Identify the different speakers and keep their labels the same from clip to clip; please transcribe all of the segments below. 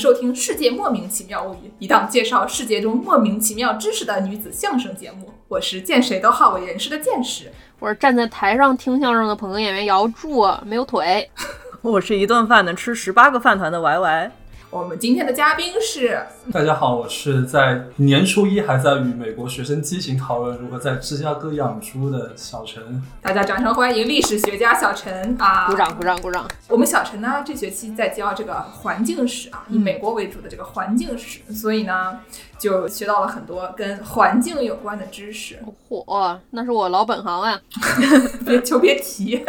Speaker 1: 收听《世界莫名其妙物语》，一档介绍世界中莫名其妙知识的女子相声节目。我是见谁都好为人师的见识，
Speaker 2: 我是站在台上听相声的捧哏演员姚柱，没有腿。
Speaker 3: 我是一顿饭能吃十八个饭团的 Y Y。
Speaker 1: 我们今天的嘉宾是，
Speaker 4: 大家好，我是在年初一还在与美国学生激情讨论如何在芝加哥养猪的小陈。
Speaker 1: 大家掌声欢迎历史学家小陈啊！
Speaker 2: 鼓掌鼓掌鼓掌！
Speaker 1: 我们小陈呢，这学期在教这个环境史啊，以美国为主的这个环境史，所以呢，就学到了很多跟环境有关的知识。
Speaker 2: 嚯，那是我老本行啊！
Speaker 1: 别求别提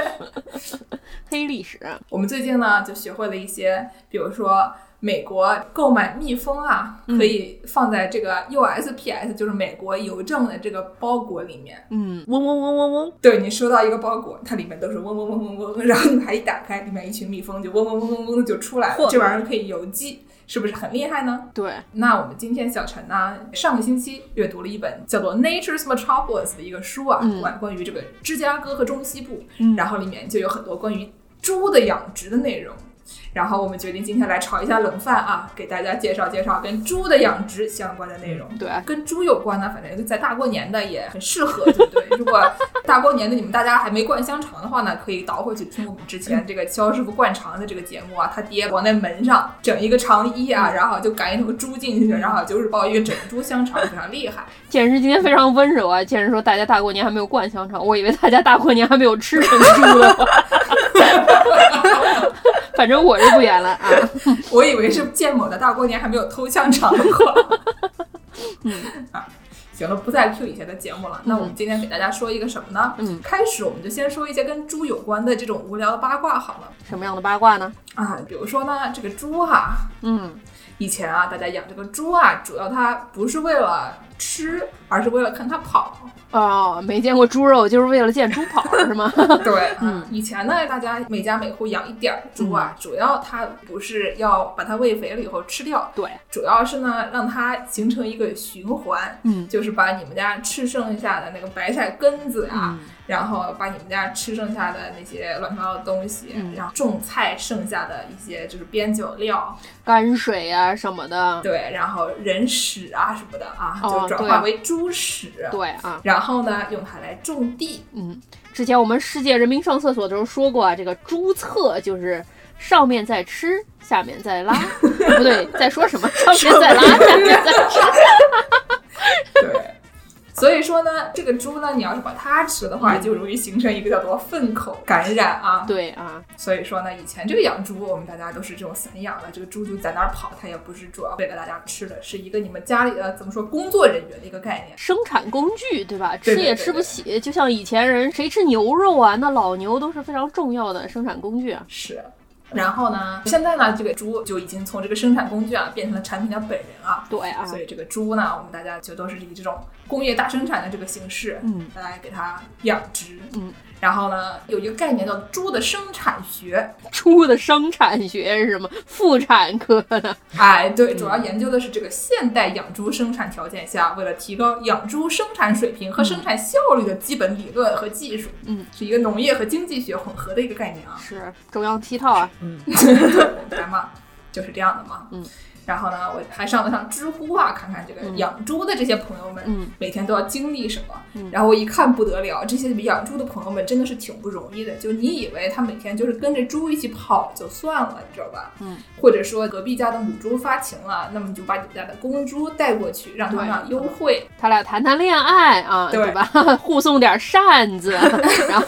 Speaker 2: 黑历史。
Speaker 1: 我们最近呢，就学会了一些，比如说。美国购买蜜蜂啊，可以放在这个 USPS，就是美国邮政的这个包裹里面。
Speaker 2: 嗯，嗡嗡嗡嗡嗡。
Speaker 1: 对你收到一个包裹，它里面都是嗡嗡嗡嗡嗡，然后你还一打开，里面一群蜜蜂就嗡嗡嗡嗡嗡就出来了。这玩意儿可以邮寄，是不是很厉害呢？
Speaker 2: 对。
Speaker 1: 那我们今天小陈呢，上个星期阅读了一本叫做《Nature's Metropolis》的一个书啊，关关于这个芝加哥和中西部，然后里面就有很多关于猪的养殖的内容。然后我们决定今天来炒一下冷饭啊，给大家介绍介绍跟猪的养殖相关的内容。
Speaker 2: 对，
Speaker 1: 跟猪有关呢，反正在大过年的也很适合，对不对？如果大过年的你们大家还没灌香肠的话呢，可以倒回去听我们之前这个肖师傅灌肠的这个节目啊。他爹往那门上整一个肠衣啊，然后就赶一头猪进去，然后就是包一个整猪香肠，非常厉害。
Speaker 2: 简直今天非常温柔啊，剑师说大家大过年还没有灌香肠，我以为大家大过年还没有吃成猪了。反正我是不演了啊！
Speaker 1: 我以为是建某的大过年还没有偷香肠过。嗯啊，行了，不再 Q 以前的节目了。那我们今天给大家说一个什么呢？嗯，开始我们就先说一些跟猪有关的这种无聊的八卦好了。
Speaker 2: 什么样的八卦呢？
Speaker 1: 啊，比如说呢，这个猪哈，
Speaker 2: 嗯，
Speaker 1: 以前啊，大家养这个猪啊，主要它不是为了吃，而是为了看它跑。
Speaker 2: 哦，没见过猪肉就是为了见猪跑是吗？
Speaker 1: 对，嗯，以前呢，大家每家每户养一点猪啊，主要它不是要把它喂肥了以后吃掉，
Speaker 2: 对，
Speaker 1: 主要是呢让它形成一个循环，
Speaker 2: 嗯，
Speaker 1: 就是把你们家吃剩下的那个白菜根子啊。然后把你们家吃剩下的那些乱七八糟的东西，然后种菜剩下的一些就是边角料、
Speaker 2: 泔水啊什么的，
Speaker 1: 对，然后人屎啊什么的啊，就转化为猪屎，
Speaker 2: 对啊，
Speaker 1: 然后呢用它来种地。
Speaker 2: 嗯，之前我们世界人民上厕所的时候说过啊，这个猪厕就是上面在吃，下面在拉，不对，在说什么？上面在拉，下面在吃。
Speaker 1: 对。所以说呢，这个猪呢，你要是把它吃的话，就容易形成一个叫做粪口感染啊。
Speaker 2: 对啊，
Speaker 1: 所以说呢，以前这个养猪，我们大家都是这种散养的，这个猪就在那儿跑，它也不是主要为了大家吃的，是一个你们家里的怎么说工作人员的一个概念，
Speaker 2: 生产工具，对吧？吃也吃不起，就像以前人谁吃牛肉啊，那老牛都是非常重要的生产工具啊。
Speaker 1: 是。然后呢？现在呢？这个猪就已经从这个生产工具啊，变成了产品的本人啊。
Speaker 2: 对啊。
Speaker 1: 所以这个猪呢，我们大家就都是以这种工业大生产的这个形式，
Speaker 2: 嗯，
Speaker 1: 来给它养殖，
Speaker 2: 嗯。
Speaker 1: 然后呢，有一个概念叫猪的生产学。
Speaker 2: 猪的生产学是什么？妇产科的。
Speaker 1: 哎，对，主要研究的是这个现代养猪生产条件下，为了提高养猪生产水平和生产效率的基本理论和技术。
Speaker 2: 嗯，
Speaker 1: 是一个农业和经济学混合的一个概念啊。
Speaker 2: 是中央七套啊。
Speaker 1: 嗯，来嘛，就是这样的嘛。
Speaker 2: 嗯。
Speaker 1: 然后呢，我还上了上知乎啊，看看这个养猪的这些朋友们，每天都要经历什么。然后我一看不得了，这些养猪的朋友们真的是挺不容易的。就你以为他每天就是跟着猪一起跑就算了，你知道吧？
Speaker 2: 嗯。
Speaker 1: 或者说隔壁家的母猪发情了，那么你就把你们家的公猪带过去，让他们优惠，
Speaker 2: 他俩谈谈恋爱啊，
Speaker 1: 对
Speaker 2: 吧？互送点扇子，然后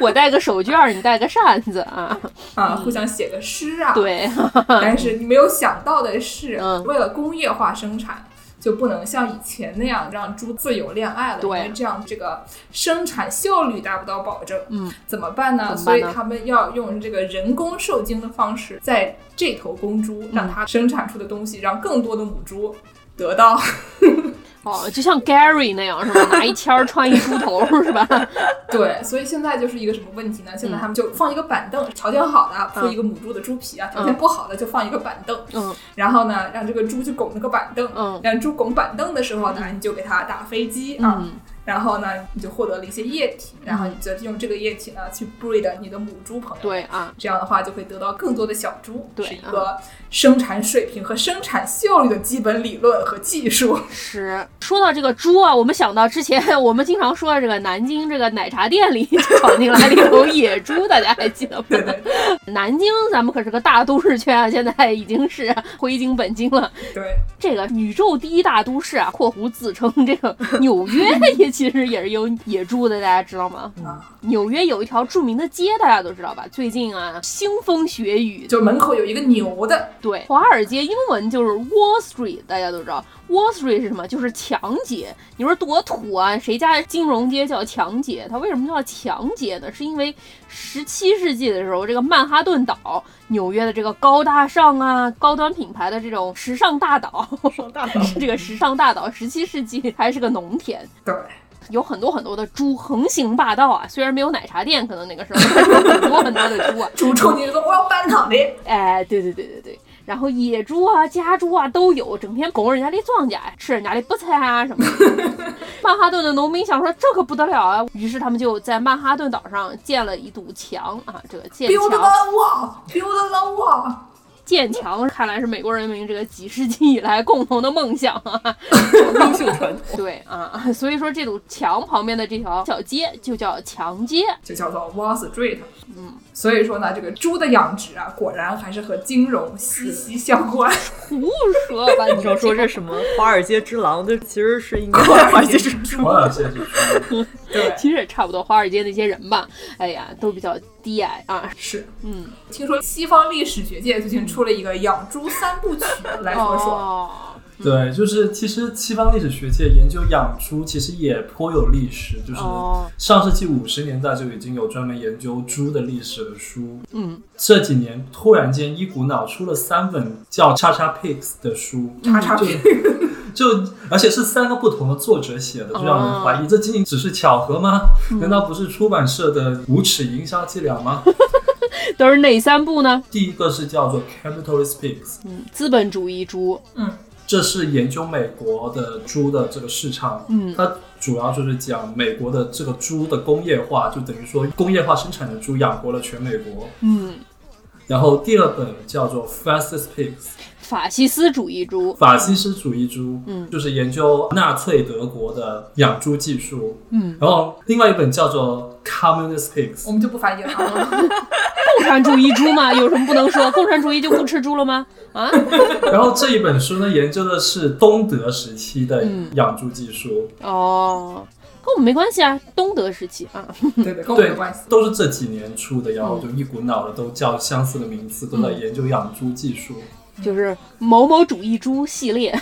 Speaker 2: 我带个手绢，你带个扇子啊
Speaker 1: 啊，互相写个诗啊，
Speaker 2: 对。
Speaker 1: 但是你没有想到的是，为了工业化生产，就不能像以前那样让猪自由恋爱了，因为这样这个生产效率达不到保证。
Speaker 2: 嗯，
Speaker 1: 怎么办呢？所以他们要用这个人工受精的方式，在这头公猪让它生产出的东西，让更多的母猪得到。
Speaker 2: 哦，就像 Gary 那样是吧？拿一签儿穿一猪头是吧？
Speaker 1: 对，所以现在就是一个什么问题呢？现在他们就放一个板凳，条件好的铺一个母猪的猪皮啊，条件不好的就放一个板凳。
Speaker 2: 嗯，
Speaker 1: 然后呢，让这个猪去拱那个板凳。
Speaker 2: 嗯，
Speaker 1: 让猪拱板凳的时候呢，你就给它打飞机啊。然后呢，你就获得了一些液体，然后你就用这个液体呢去 breed 你的母猪朋友。
Speaker 2: 对啊，
Speaker 1: 这样的话就会得到更多的小猪，
Speaker 2: 对
Speaker 1: 是一个生产水平和生产效率的基本理论和技术。
Speaker 2: 是说到这个猪啊，我们想到之前我们经常说的这个南京这个奶茶店里闯进来了一头野猪，大家还记得吗？
Speaker 1: 对对
Speaker 2: 南京咱们可是个大都市圈啊，现在已经是回京本京了。
Speaker 1: 对，
Speaker 2: 这个宇宙第一大都市啊（括弧自称这个纽约也其实也是有野猪的，大家知道吗？
Speaker 1: 啊，
Speaker 2: 纽约有一条著名的街，大家都知道吧？最近啊，腥风血雨，
Speaker 1: 就门口有一个牛的，
Speaker 2: 对，华尔街英文就是 Wall Street，大家都知道。Wall Street 是什么？就是强街。你说多土啊？谁家金融街叫强街？它为什么叫强街呢？是因为十七世纪的时候，这个曼哈顿岛，纽约的这个高大上啊、高端品牌的这种时尚大岛，
Speaker 3: 大岛
Speaker 2: 这个时尚大岛，十七世纪还是个农田。
Speaker 1: 对，
Speaker 2: 有很多很多的猪横行霸道啊，虽然没有奶茶店，可能那个时候 很多很多的猪啊，
Speaker 1: 猪冲进去说我要搬躺的，
Speaker 2: 哎，对对对对对，然后野猪啊、家猪啊都有，整天拱人家的庄稼，吃人家的菠菜啊什么的。曼哈顿的农民想说这可不得了啊，于是他们就在曼哈顿岛上建了一堵墙啊，这个建
Speaker 1: build
Speaker 2: 墙
Speaker 1: wall。
Speaker 2: 建墙，看来是美国人民这个几世纪以来共同的梦想啊。
Speaker 3: 优秀传统。
Speaker 2: 对啊，所以说这堵墙旁边的这条小街就叫墙街。
Speaker 1: 就叫做 Wall Street。嗯，所以说呢，这个猪的养殖啊，果然还是和金融息息相关。
Speaker 2: 胡说吧，你
Speaker 3: 你说说这 什么华尔街之狼，这其实是应该
Speaker 1: 华尔街之猪
Speaker 4: 华尔街之猪，
Speaker 1: 对，
Speaker 2: 其实也差不多，华尔街那些人吧，哎呀，都比较低矮啊。
Speaker 1: 是。
Speaker 2: 嗯，
Speaker 1: 听说西方历史学界最近出了一个养猪三部曲，来说说。
Speaker 2: 哦，
Speaker 4: 对，就是其实西方历史学界研究养猪，其实也颇有历史，就是
Speaker 2: 哦
Speaker 4: 上世纪五十年代就已经有专门研究猪的历史的书。
Speaker 2: 嗯，
Speaker 4: 这几年突然间一股脑出了三本叫《叉叉 Pigs》的书，
Speaker 1: 叉叉
Speaker 4: 就
Speaker 1: P，
Speaker 4: 就而且是三个不同的作者写的，就让人怀疑这仅仅只是巧合吗？难道不是出版社的无耻营销伎俩吗？
Speaker 2: 都是哪三部呢？
Speaker 4: 第一个是叫做 Capitalist Pigs，
Speaker 2: 嗯，资本主义猪。
Speaker 4: 嗯这是研究美国的猪的这个市场，
Speaker 2: 嗯
Speaker 4: 它主要就是讲美国的这个猪的工业化，就等于说工业化生产的猪养活了全美国。
Speaker 2: 嗯，
Speaker 4: 然后第二本叫做 Fascist Pigs，
Speaker 2: 法西斯主义猪。
Speaker 4: 法西斯主义猪，
Speaker 2: 嗯
Speaker 4: 就是研究纳粹德国的养猪技术。
Speaker 2: 嗯，
Speaker 4: 然后另外一本叫做 Communist Pigs，
Speaker 1: 我们就不翻译了
Speaker 2: 产主义猪嘛，有什么不能说？共产主义就不吃猪了吗？啊？
Speaker 4: 然后这一本书呢，研究的是东德时期的
Speaker 2: 嗯
Speaker 4: 养猪技术，
Speaker 2: 哦，跟我们没关系啊，东德时期啊。
Speaker 1: 对对，跟我们
Speaker 4: 对
Speaker 1: 有关系。，
Speaker 4: 都是这几年出的，然后就一股脑的都叫相似的名字，都在研究养猪技术。
Speaker 2: 就是某某主义猪系列，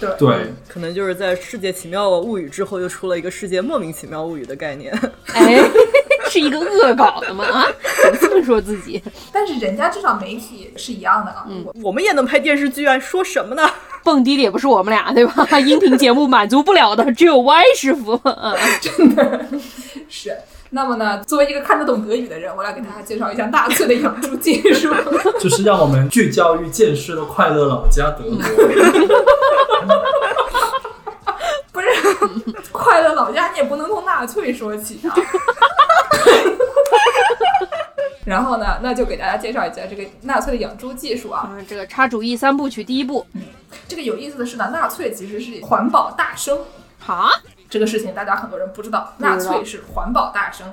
Speaker 1: 对
Speaker 4: 对，
Speaker 3: 可能就是在《世界奇妙物语》之后，又出了一个《世界莫名其妙物语》的概念。
Speaker 2: 哎，是一个恶搞的吗？啊，怎么这么说自己？
Speaker 1: 但是人家至少媒体是一样的啊。我
Speaker 3: 我们也能拍电视剧啊，说什么呢？
Speaker 2: 蹦迪的也不是我们俩，对吧？音频节目满足不了的只有 Y 师傅。啊，
Speaker 1: 是。那么呢，作为一个看得懂德语的人，我来给大家介绍一下纳粹的养猪技术。
Speaker 4: 就是让我们聚焦于建设的快乐老家德国。
Speaker 1: 不是快乐老家，你也不能从纳粹说起啊。然后呢，那就给大家介绍一下这个纳粹的养猪技术啊。
Speaker 2: 嗯，这个插主义三部曲第一部，
Speaker 1: 这个有意思的是呢，纳粹其实是环保大生，
Speaker 2: 哈，
Speaker 1: 这个事情大家很多人不知道，
Speaker 2: 不知道
Speaker 1: 纳粹是环保大生。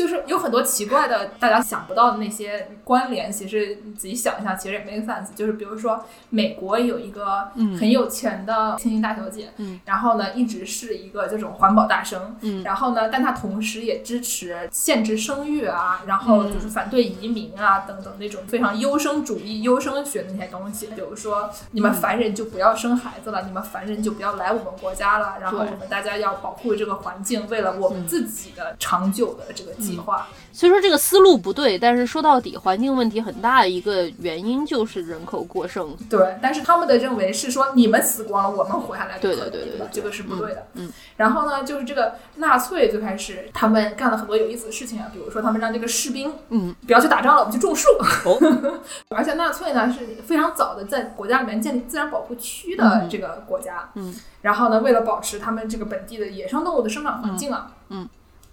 Speaker 1: 就是有很多奇怪的，大家想不到的那些关联，其实你仔细想一下，其实也 make sense。就是比如说，美国有一个
Speaker 2: 嗯
Speaker 1: 很有钱的千金大小姐，
Speaker 2: 嗯
Speaker 1: 然后呢一直是一个这种环保大生，
Speaker 2: 嗯
Speaker 1: 然后呢，但她同时也支持限制生育啊，然后就是反对移民啊等等那种非常优生主义、优生学的那些东西。比如说，你们凡人就不要生孩子了，你们凡人就不要来我们国家了，然后我们大家要保护这个环境，为了我们自己的长久的这个计划。
Speaker 2: 所以说这个思路不对，但是说到底，环境问题很大的一个原因就是人口过剩。
Speaker 1: 对，但是他们的认为是说你们死光了，我们活下来就
Speaker 2: 对
Speaker 1: 可以
Speaker 2: 对对对
Speaker 1: 这个是不对的。
Speaker 2: 嗯嗯
Speaker 1: 然后呢，就是这个纳粹最开始他们干了很多有意思的事情啊，比如说他们让这个士兵
Speaker 2: 嗯
Speaker 1: 不要去打仗了，我们去种树。
Speaker 3: 哦
Speaker 1: 而且纳粹呢是非常早的在国家里面建立自然保护区的这个国家。
Speaker 2: 嗯
Speaker 1: 然后呢，为了保持他们这个本地的野生动物的生长环境啊，
Speaker 2: 嗯嗯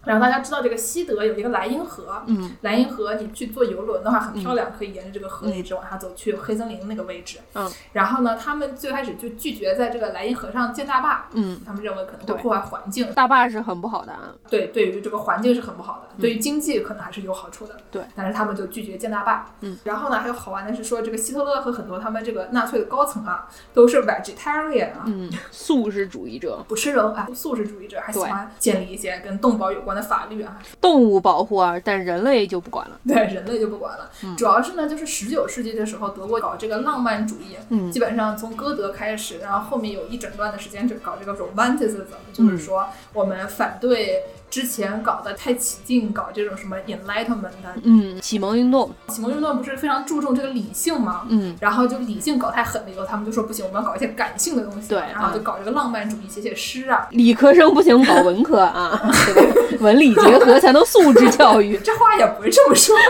Speaker 1: 然后大家知道这个西德有一个莱茵河，
Speaker 2: 嗯。
Speaker 1: 莱茵河你去坐游轮的话很漂亮，可以沿着这个河一直往下走去黑森林那个位置。
Speaker 2: 嗯，
Speaker 1: 然后呢，他们最开始就拒绝在这个莱茵河上建大坝，
Speaker 2: 嗯，
Speaker 1: 他们认为可能会破坏环境，
Speaker 2: 大坝是很不好的啊。
Speaker 1: 对，对于这个环境是很不好的，对于经济可能还是有好处的。
Speaker 2: 对，
Speaker 1: 但是他们就拒绝建大坝。
Speaker 2: 嗯，
Speaker 1: 然后呢，还有好玩的是说，这个希特勒和很多他们这个纳粹的高层啊，都是 vegetarian 啊。
Speaker 2: 嗯，素食主义者，
Speaker 1: 不吃肉啊，素食主义者还喜欢建立一些跟动保有关的法律啊，
Speaker 2: 动物保护啊，但人类就不管了。
Speaker 1: 对人类就不管了。主要是呢，就是十九世纪的时候，德国搞这个浪漫主义，
Speaker 2: 嗯
Speaker 1: 基本上从歌德开始，然后后面有一整段的时间就搞这个 romanticism，就是说我们反对之前搞得太起劲，搞这种什么 enlightenment 的
Speaker 2: 嗯，启蒙运动，
Speaker 1: 启蒙运动，不是非常注重这个理性吗？
Speaker 2: 嗯，
Speaker 1: 然后就理性搞太狠了以后，他们就说不行，我们要搞一些感性的东西，
Speaker 2: 对
Speaker 1: 然后就搞这个浪漫主义，写写诗啊，
Speaker 2: 理科生不行，搞文科啊，对吧？文理结合才能素质教育。
Speaker 1: 这话也不是这么说。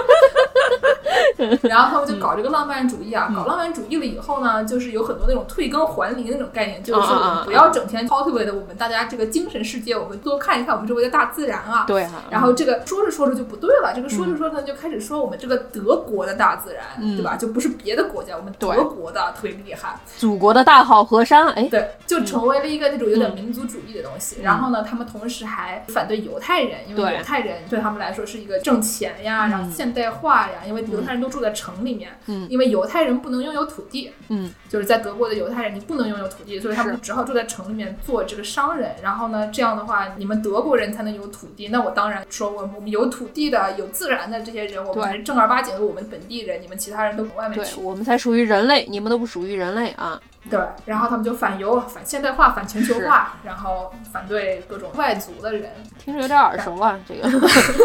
Speaker 1: 然后他们就搞这个浪漫主义啊，搞浪漫主义了以后呢，就是有很多那种退耕还林那种概念，就是说我们不要整天 cultivate 我们大家这个精神世界，我们多看一看我们周围的大自然啊。
Speaker 2: 对啊，
Speaker 1: 然后这个说着说着就不对了，这个说着说着就开始说我们这个德国的大自然，对吧？就不是别的国家，我们德国的特别厉害。
Speaker 2: 祖国的大好河山，哎，
Speaker 1: 对，就成为了一个那种有点民族主义的东西。然后呢，他们同时还反对犹太人，因为犹太人对他们来说是一个挣钱呀，然后现代化呀，因为犹太人都住在城里面，
Speaker 2: 嗯。
Speaker 1: 因为犹太人不能拥有土地，
Speaker 2: 嗯，
Speaker 1: 就是在德国的犹太人你不能拥有土地，所以他们只好住在城里面做这个商人。然后呢，这样的话，你们德国人才能有土地，那我当然说我我们有土地的、有自然的这些人，我们是正儿八经的我们本地人，你们其他人都往外面
Speaker 2: 对
Speaker 1: 去。
Speaker 2: 我们才属于人类，你们都不属于人类啊。
Speaker 1: 对，然后他们就反犹、反现代化、反全球化，然后反对各种外族的人，
Speaker 2: 听着有点耳熟啊，这个。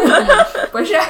Speaker 1: 不是。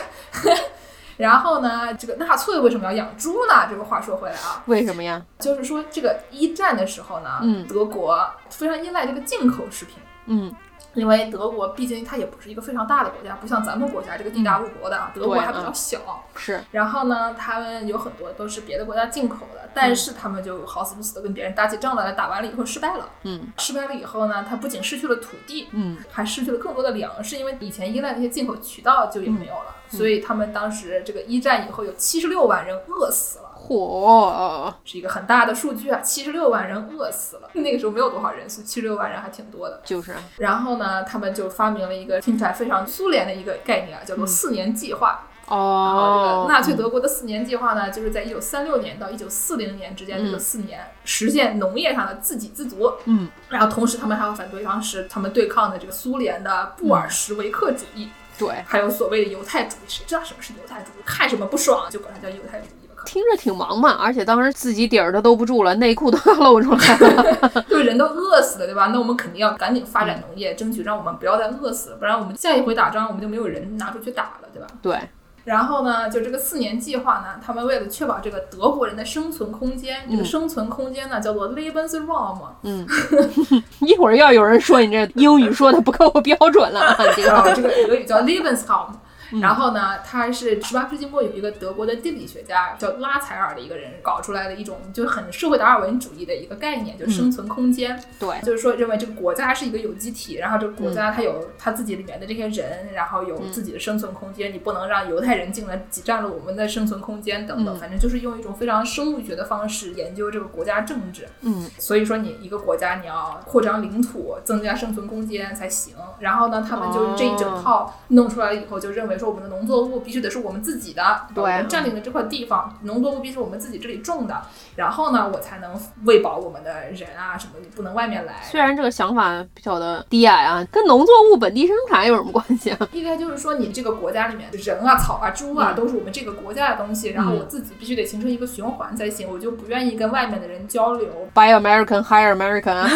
Speaker 1: 然后呢，这个纳粹为什么要养猪呢？这个话说回来啊，
Speaker 2: 为什么呀？
Speaker 1: 就是说这个一战的时候呢，
Speaker 2: 嗯
Speaker 1: 德国非常依赖这个进口食品。
Speaker 2: 嗯，
Speaker 1: 因为德国毕竟它也不是一个非常大的国家，不像咱们国家这个地大物博的，啊，德国还比较
Speaker 2: 嗯
Speaker 1: 小。
Speaker 2: 是，
Speaker 1: 然后呢，他们有很多都是别的国家进口的，但是他们就好死不死的跟别人打起仗来了，打完了以后失败了。
Speaker 2: 嗯
Speaker 1: 失败了以后呢，他不仅失去了土地，
Speaker 2: 嗯
Speaker 1: 还失去了更多的粮食，因为以前依赖那些进口渠道就也没有了，所以他们当时这个一战以后有七十六万人饿死了。
Speaker 2: 嚯，
Speaker 1: 是一个很大的数据啊，七十六万人饿死了。那个时候没有多少人，所以七十六万人还挺多的。
Speaker 2: 就是啊，
Speaker 1: 然后呢，他们就发明了一个听起来非常苏联的一个概念啊，叫做四年计划。然后这
Speaker 2: 哦
Speaker 1: 个，纳粹德国的四年计划呢，就是在一九三六年到一九四零年之间这个
Speaker 2: 嗯
Speaker 1: 四年，实现农业上的自给自足。
Speaker 2: 嗯，
Speaker 1: 然后同时他们还要反对当时他们对抗的这个苏联的布尔什维克主义，
Speaker 2: 对，
Speaker 1: 还有所谓的犹太主义。谁知道什么是犹太主义？看什么不爽就管它叫犹太主义
Speaker 2: 听着挺忙嘛，而且当时自己底儿都兜不住了，内裤都要露出来了。
Speaker 1: 能就人都饿死了，对吧？那我们肯定要赶紧发展农业，争取让我们不要再饿死了，不然我们下一回打仗我们就没有人拿出去打了，对吧？
Speaker 2: 对，
Speaker 1: 然后呢，就这个四年计划呢，他们为了确保这个德国人的生存空间，这个
Speaker 2: 嗯
Speaker 1: 生存空间呢叫做 Lebensraum，
Speaker 2: 嗯，一会儿要有人说你这英语说的不够标准了啊，这个，
Speaker 1: 这个德语叫 Lebensraum。
Speaker 2: 嗯
Speaker 1: 然后呢，他是十八世纪末有一个德国的地理学家叫拉采尔的一个人搞出来的一种就很社会达尔文主义的一个概念，就是生存空间。
Speaker 2: 对，
Speaker 1: 就是说认为这个国家是一个有机体，然后这个国
Speaker 2: 嗯
Speaker 1: 家它有它自己里面的这些人，然后有自己的生存空间，你不能让犹太人进来挤占了我们的生存空间等等，
Speaker 2: 嗯
Speaker 1: 反正就是用一种非常生物学的方式研究这个国家政治。
Speaker 2: 嗯
Speaker 1: 所以说你一个国家你要扩张领土，增加生存空间才行。然后呢，他们就是这一整套弄出来以后，就认为说我们的农作物必须得是我们自己的，
Speaker 2: 对
Speaker 1: 我们占领的这块地方，农作物必须是我们自己这里种的。然后呢，我才能喂饱我们的人啊什么你，不能外面来。
Speaker 2: 虽然这个想法比较的低矮啊，跟农作物本地生产有什么关系啊？
Speaker 1: 应该就是说，你这个国家里面的人啊、草啊、猪啊，
Speaker 2: 嗯
Speaker 1: 都是我们这个国家的东西，然后我自己必须得形成一个循环才行，我就不愿意跟外面的人交流。
Speaker 2: Buy American, hire American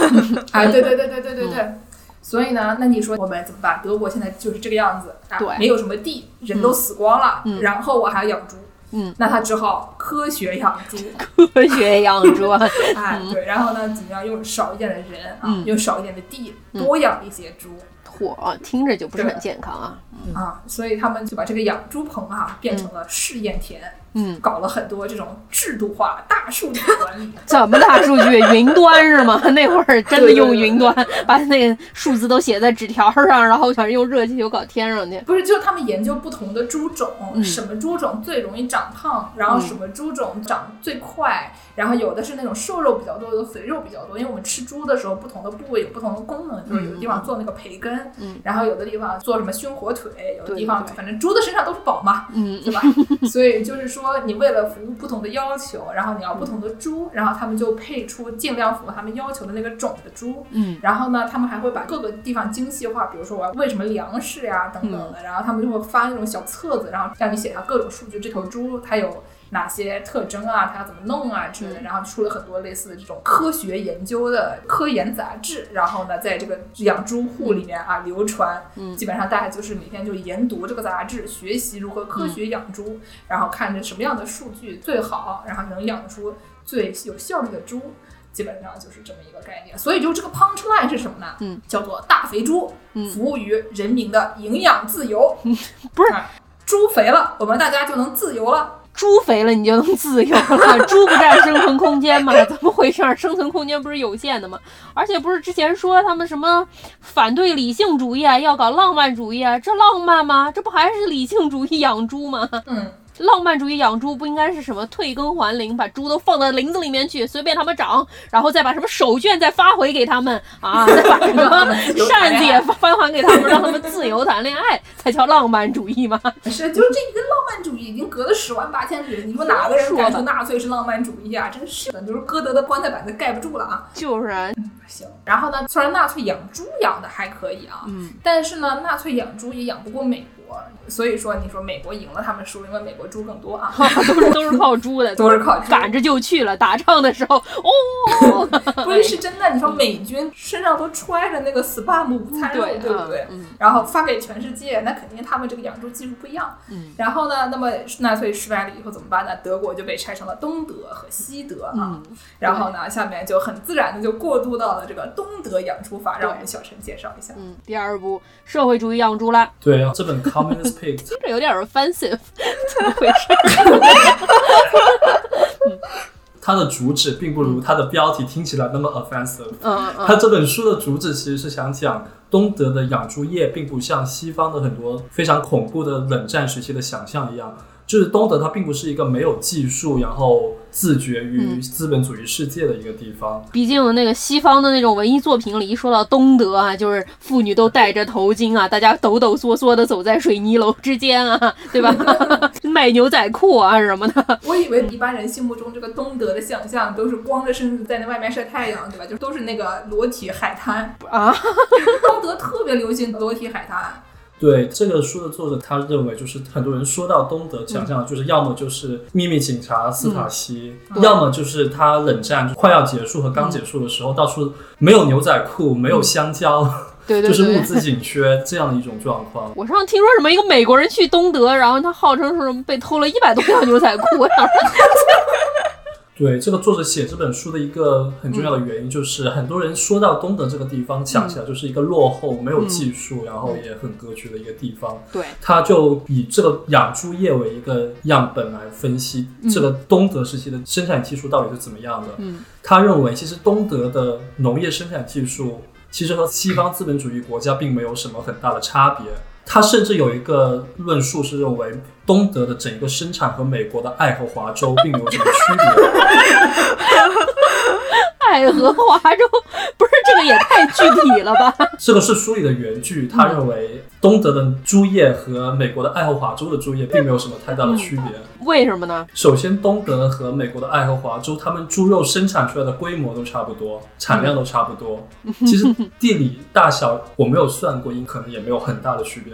Speaker 1: 对对对对对对对。所以呢，那你说我们怎么办？德国现在就是这个样子啊，
Speaker 2: 对。
Speaker 1: 没有什么地，人都死光了，
Speaker 2: 嗯。
Speaker 1: 然后我还要养猪，
Speaker 2: 嗯，
Speaker 1: 那他只好科学养猪，
Speaker 2: 科学养猪。啊，
Speaker 1: 哎，对，然后呢，怎么样用少一点的人啊，
Speaker 2: 嗯。
Speaker 1: 用少一点的地，
Speaker 2: 嗯。
Speaker 1: 多养一些猪。
Speaker 2: 嚯，听着就不是很健康啊。
Speaker 1: 啊，所以他们就把这个养猪棚啊变成了试验田，
Speaker 2: 嗯，
Speaker 1: 搞了很多这种制度化、大数据管理。
Speaker 2: 怎么大数据？云端是吗？那会儿真的用云端，把那个数字都写在纸条上，然后反正用热气球搞天上去。
Speaker 1: 不是，就是他们研究不同的猪种，
Speaker 2: 嗯
Speaker 1: 什么猪种最容易长胖，然后什么猪种长最快，然后有的是那种瘦肉比较多，有的肥肉比较多。因为我们吃猪的时候，不同的部位有不同的功能，就是有的地方做那个培根，
Speaker 2: 嗯
Speaker 1: 然后有的地方做什么熏火腿，有的地方反正猪的身上都是宝嘛，
Speaker 2: 嗯
Speaker 1: 对吧？所以就是说，你为了服务不同的要求，然后你要不同的猪，然后他们就配出尽量符合他们要求的那个种的猪。
Speaker 2: 嗯
Speaker 1: 然后呢，他们还会把各个地方精细化，比如说我要喂什么粮食呀等等的，然后他们就会发那种小册子，然后让你写下各种数据，这头猪它有。哪些特征啊？它要怎么弄啊之类的，然后出了很多类似的这种科学研究的科研杂志，然后呢，在这个养猪户里面啊流传，
Speaker 2: 嗯
Speaker 1: 基本上大家就是每天就研读这个杂志，学习如何科学养猪，然后看着什么样的数据最好，然后能养出最有效率的猪。基本上就是这么一个概念，所以就这个 punch line 是什么呢？
Speaker 2: 嗯，
Speaker 1: 叫做大肥猪，
Speaker 2: 嗯
Speaker 1: 服务于人民的营养自由。
Speaker 2: 不是
Speaker 1: 啊猪肥了，我们大家就能自由了。
Speaker 2: 猪肥了你就能自由了，猪不占生存空间吗？怎么回事儿？生存空间不是有限的吗？而且不是之前说他们什么反对理性主义啊，要搞浪漫主义啊？这浪漫吗？这不还是理性主义养猪吗？
Speaker 1: 嗯，
Speaker 2: 浪漫主义养猪不应该是什么退耕还林，把猪都放到林子里面去，随便他们长，然后再把什么手绢再发回给他们啊，再把什么扇子也翻还给他们，让他们自由谈恋爱，才叫浪漫主义吗？
Speaker 1: 是，就这一个浪漫主义已经隔了十万八千里了。你说哪个人敢说纳粹是浪漫主义啊？真是的，就是歌德的棺材板子盖不住了啊。
Speaker 2: 就是啊，
Speaker 1: 行，然后呢，虽然纳粹养猪养的还可以啊，
Speaker 2: 嗯，
Speaker 1: 但是呢，纳粹养猪也养不过美国，所以说你说美国赢了，他们输，因为美国猪更多啊。
Speaker 2: 都是都是靠猪的，
Speaker 1: 都是靠
Speaker 2: 赶着就去了。打仗的时候，哦
Speaker 1: 不是是真的，你说美军身上都揣着那个 spam 午餐肉，
Speaker 2: 对
Speaker 1: 对不对？
Speaker 2: 嗯
Speaker 1: 然后发给全世界，那肯定他们这个养猪技术不一样。
Speaker 2: 嗯
Speaker 1: 然后呢，那么纳粹失败了以后怎么办呢？德国就被拆成了东德和西德啊。
Speaker 2: 嗯，
Speaker 1: 然后呢，下面就很自然的就过渡到了这个东德养猪法，让我们小陈介绍一下。
Speaker 2: 嗯，第二步社会主义养猪啦，
Speaker 4: 对啊，这本 Communist Pig
Speaker 2: 听着有点 offensive，怎么回事？
Speaker 4: 它的主旨并不如它的标题听起来那么 offensive。
Speaker 2: 嗯嗯
Speaker 4: 它这本书的主旨其实是想讲东德的养猪业并不像西方的很多非常恐怖的冷战时期的想象一样，就是东德它并不是一个没有技术，然后自绝于资本主义世界的一个地方。
Speaker 2: 毕竟那个西方的那种文艺作品里，一说到东德啊，就是妇女都戴着头巾啊，大家抖抖嗦嗦的走在水泥楼之间啊，对吧？卖牛仔裤啊什么的。
Speaker 1: 我以为一般人心目中这个东德的想象都是光着身子在那外面晒太阳，对吧？就都是那个裸体海滩
Speaker 2: 啊。
Speaker 1: 东德特别流行裸体海滩。
Speaker 4: 对这个书的作者，他认为就是很多人说到东德，想象的就是要么就是秘密警察斯塔西，要么就是他冷战快要结束和刚结束的时候，到处没有牛仔裤，没有香蕉，
Speaker 2: 对对对，
Speaker 4: 就是物资紧缺这样的一种状况。
Speaker 2: 我上次听说什么一个美国人去东德，然后他号称是什么被偷了一百多条牛仔裤，
Speaker 4: 对这个作者写这本书的一个很重要的原因，就是很多人说到东德这个地方，想起来就是一个落后、没有技术，然后也很格局的一个地方。
Speaker 2: 对，
Speaker 4: 他就以这个养猪业为一个样本来分析这个东德时期的生产技术到底是怎么样的。
Speaker 2: 嗯，
Speaker 4: 他认为其实东德的农业生产技术其实和西方资本主义国家并没有什么很大的差别。他甚至有一个论述是认为东德的整个生产和美国的爱荷华州并没有什么区别。
Speaker 2: 爱荷华州不是这个也太具体了吧？
Speaker 4: 这个是书里的原句，他认为东德的猪业和美国的爱荷华州的猪业并没有什么太大的区别。
Speaker 2: 为什么呢？
Speaker 4: 首先，东德和美国的爱荷华州，他们猪肉生产出来的规模都差不多，产量都差不多。其实 地理大小我没有算过，因可能也没有很大的区别。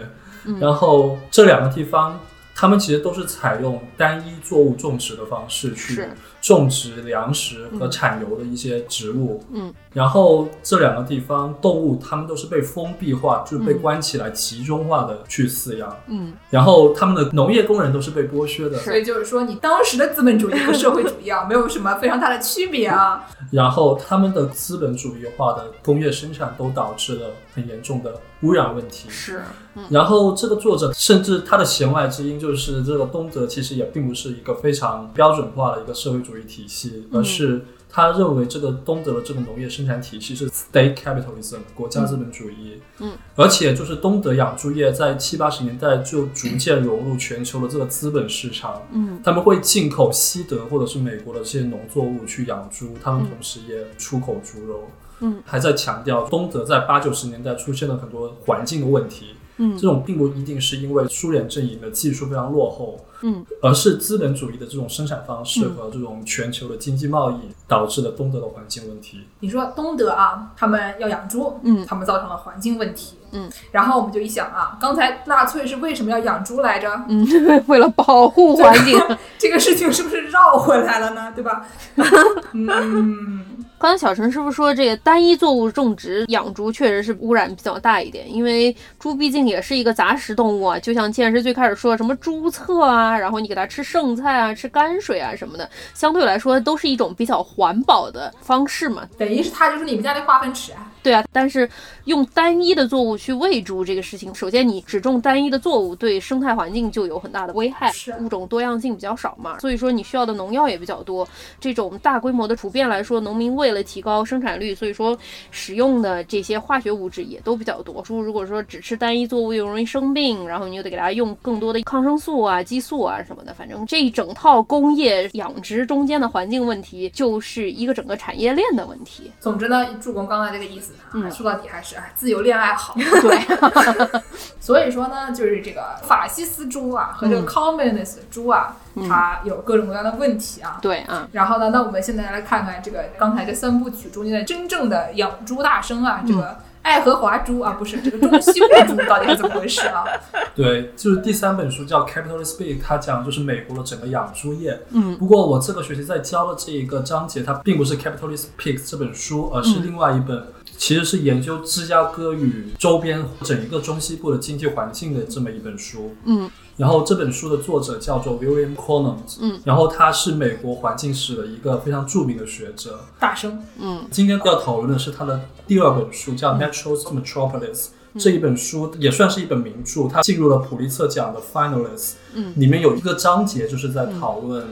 Speaker 4: 然后这两个地方他们其实都是采用单一作物种植的方式去种植粮食和产油的一些植物。
Speaker 2: 嗯，
Speaker 4: 然后这两个地方动物它们都是被封闭化，就是被
Speaker 2: 嗯
Speaker 4: 关起来，集中化的去饲养。
Speaker 2: 嗯，
Speaker 4: 然后他们的农业工人都是被剥削的。
Speaker 1: 所以就是说，你当时的资本主义和社会主义啊，没有什么非常大的区别啊。
Speaker 4: 然后他们的资本主义化的工业生产都导致了很严重的污染问题。
Speaker 2: 是，
Speaker 4: 然后这个作者甚至他的弦外之音就是，这个东德其实也并不是一个非常标准化的一个社会主义体系，而是他认为这个东德的这个农业生产体系是 state capitalism 国家资本主义。
Speaker 2: 嗯，
Speaker 4: 而且就是东德养猪业在七八十年代就逐渐融入全球的这个资本市场。
Speaker 2: 嗯
Speaker 4: 他们会进口西德或者是美国的这些农作物去养猪，他们同时也出口猪肉。
Speaker 2: 嗯，
Speaker 4: 还在强调东德在八九十年代出现了很多环境的问题。
Speaker 2: 嗯
Speaker 4: 这种并不一定是因为苏联阵营的技术非常落后，
Speaker 2: 嗯，
Speaker 4: 而是资本主义的这种生产方式和这种全球的经济贸易导致了东德的环境问题。
Speaker 1: 你说东德啊，他们要养猪，
Speaker 2: 嗯
Speaker 1: 他们造成了环境问题，
Speaker 2: 嗯，
Speaker 1: 然后我们就一想啊，刚才纳粹是为什么要养猪来着？
Speaker 2: 嗯，为了保护环境。
Speaker 1: 这个事情是不是绕回来了呢？对吧？嗯，
Speaker 2: 刚才小陈师傅说，这个单一作物种植养猪确实是污染比较大一点，因为猪毕竟也是一个杂食动物啊。就像健师最开始说什么猪厕啊，然后你给它吃剩菜啊、吃泔水啊什么的，相对来说都是一种比较环保的方式嘛。
Speaker 1: 等于是它就是你们家的化粪池啊。
Speaker 2: 对啊，但是用单一的作物去喂猪这个事情，首先你只种单一的作物，对生态环境就有很大的危害，
Speaker 1: 是
Speaker 2: 物种多样性比较少嘛，所以说你需要的农药也比较多。这种大规模的普遍来说，农民为了提高生产率，所以说使用的这些化学物质也都比较多。猪如果说只吃单一作物又容易生病，然后你又得给它用更多的抗生素啊、激素啊什么的，反正这一整套工业养殖中间的环境问题，就是一个整个产业链的问题。
Speaker 1: 总之呢，助攻刚才这个意思啊，
Speaker 2: 嗯。
Speaker 1: 说到底还是哎自由恋爱好。
Speaker 2: 对，
Speaker 1: 所以说呢，就是这个法西斯猪啊和这个
Speaker 2: 嗯。
Speaker 1: communist 猪啊，它有各种各样的问题啊。
Speaker 2: 对啊，
Speaker 1: 然后呢，那我们现在来看看这个刚才这三部曲中间的真正的养猪大生啊，这个爱荷华猪啊，不是这个中西部猪到底是怎么回事啊？
Speaker 4: 对，就是第三本书叫《Capitalist Pig》，它讲的就是美国的整个养猪业。
Speaker 2: 嗯
Speaker 4: 不过我这个学期在教的这一个章节，它并不是《Capitalist Pigs》这本书，而是另外一本，其实是研究芝加哥与周边整一个中西部的经济环境的这么一本书。
Speaker 2: 嗯
Speaker 4: 然后这本书的作者叫做 William Conant，
Speaker 2: 嗯，
Speaker 4: 然后他是美国环境史的一个非常著名的学者。
Speaker 1: 大生，
Speaker 2: 嗯
Speaker 4: 今天要讨论的是他的第二本书，叫《Natural Metropolis》。这一本书也算是一本名著，它进入了普利策奖的 finalist。
Speaker 2: 嗯，
Speaker 4: 里面有一个章节就是在讨论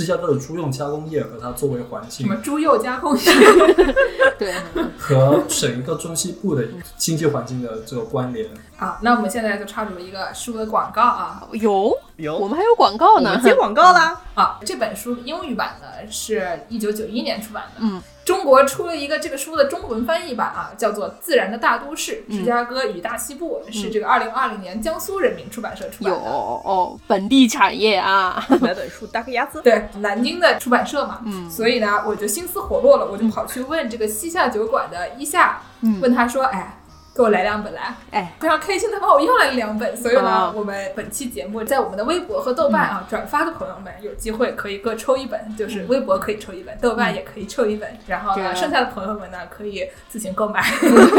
Speaker 4: 芝加哥的猪用加工业和它作为环境
Speaker 1: 什么猪肉加工 业
Speaker 2: 对，
Speaker 4: 和整一个中西部的经济环境的这个关联。
Speaker 1: 啊？那我们现在就插入了一个书的广告啊
Speaker 2: 有，我，们还有广告呢。
Speaker 3: 接广告啦。
Speaker 1: 啊！这本书英语版呢是一九九一年出版的，
Speaker 2: 嗯，
Speaker 1: 中国出了一个这个书的中文翻译版啊，叫做《自然的大都市：
Speaker 2: 嗯
Speaker 1: 芝加哥与大西部》，是这个二零二零年江苏人民出版社出版
Speaker 2: 有
Speaker 1: 的。
Speaker 2: 哦，本地产业啊，
Speaker 3: 买本书搭个鸭子。
Speaker 1: 对，南京的出版社嘛，
Speaker 2: 嗯
Speaker 1: 所以呢，我就心思活络了，我就跑去问这个西夏酒馆的一夏，
Speaker 2: 嗯
Speaker 1: 问他说，哎，给我来两本来，
Speaker 2: 哎，
Speaker 1: 非常开心，的帮我要来了两本，所以呢，
Speaker 2: 啊
Speaker 1: 我们本期节目在我们的微博和豆瓣啊、转发的朋友们有机会可以各抽一本，就是微博可以抽一本，豆瓣也可以抽一本，然后呢，剩下的朋友们呢可以自行购买。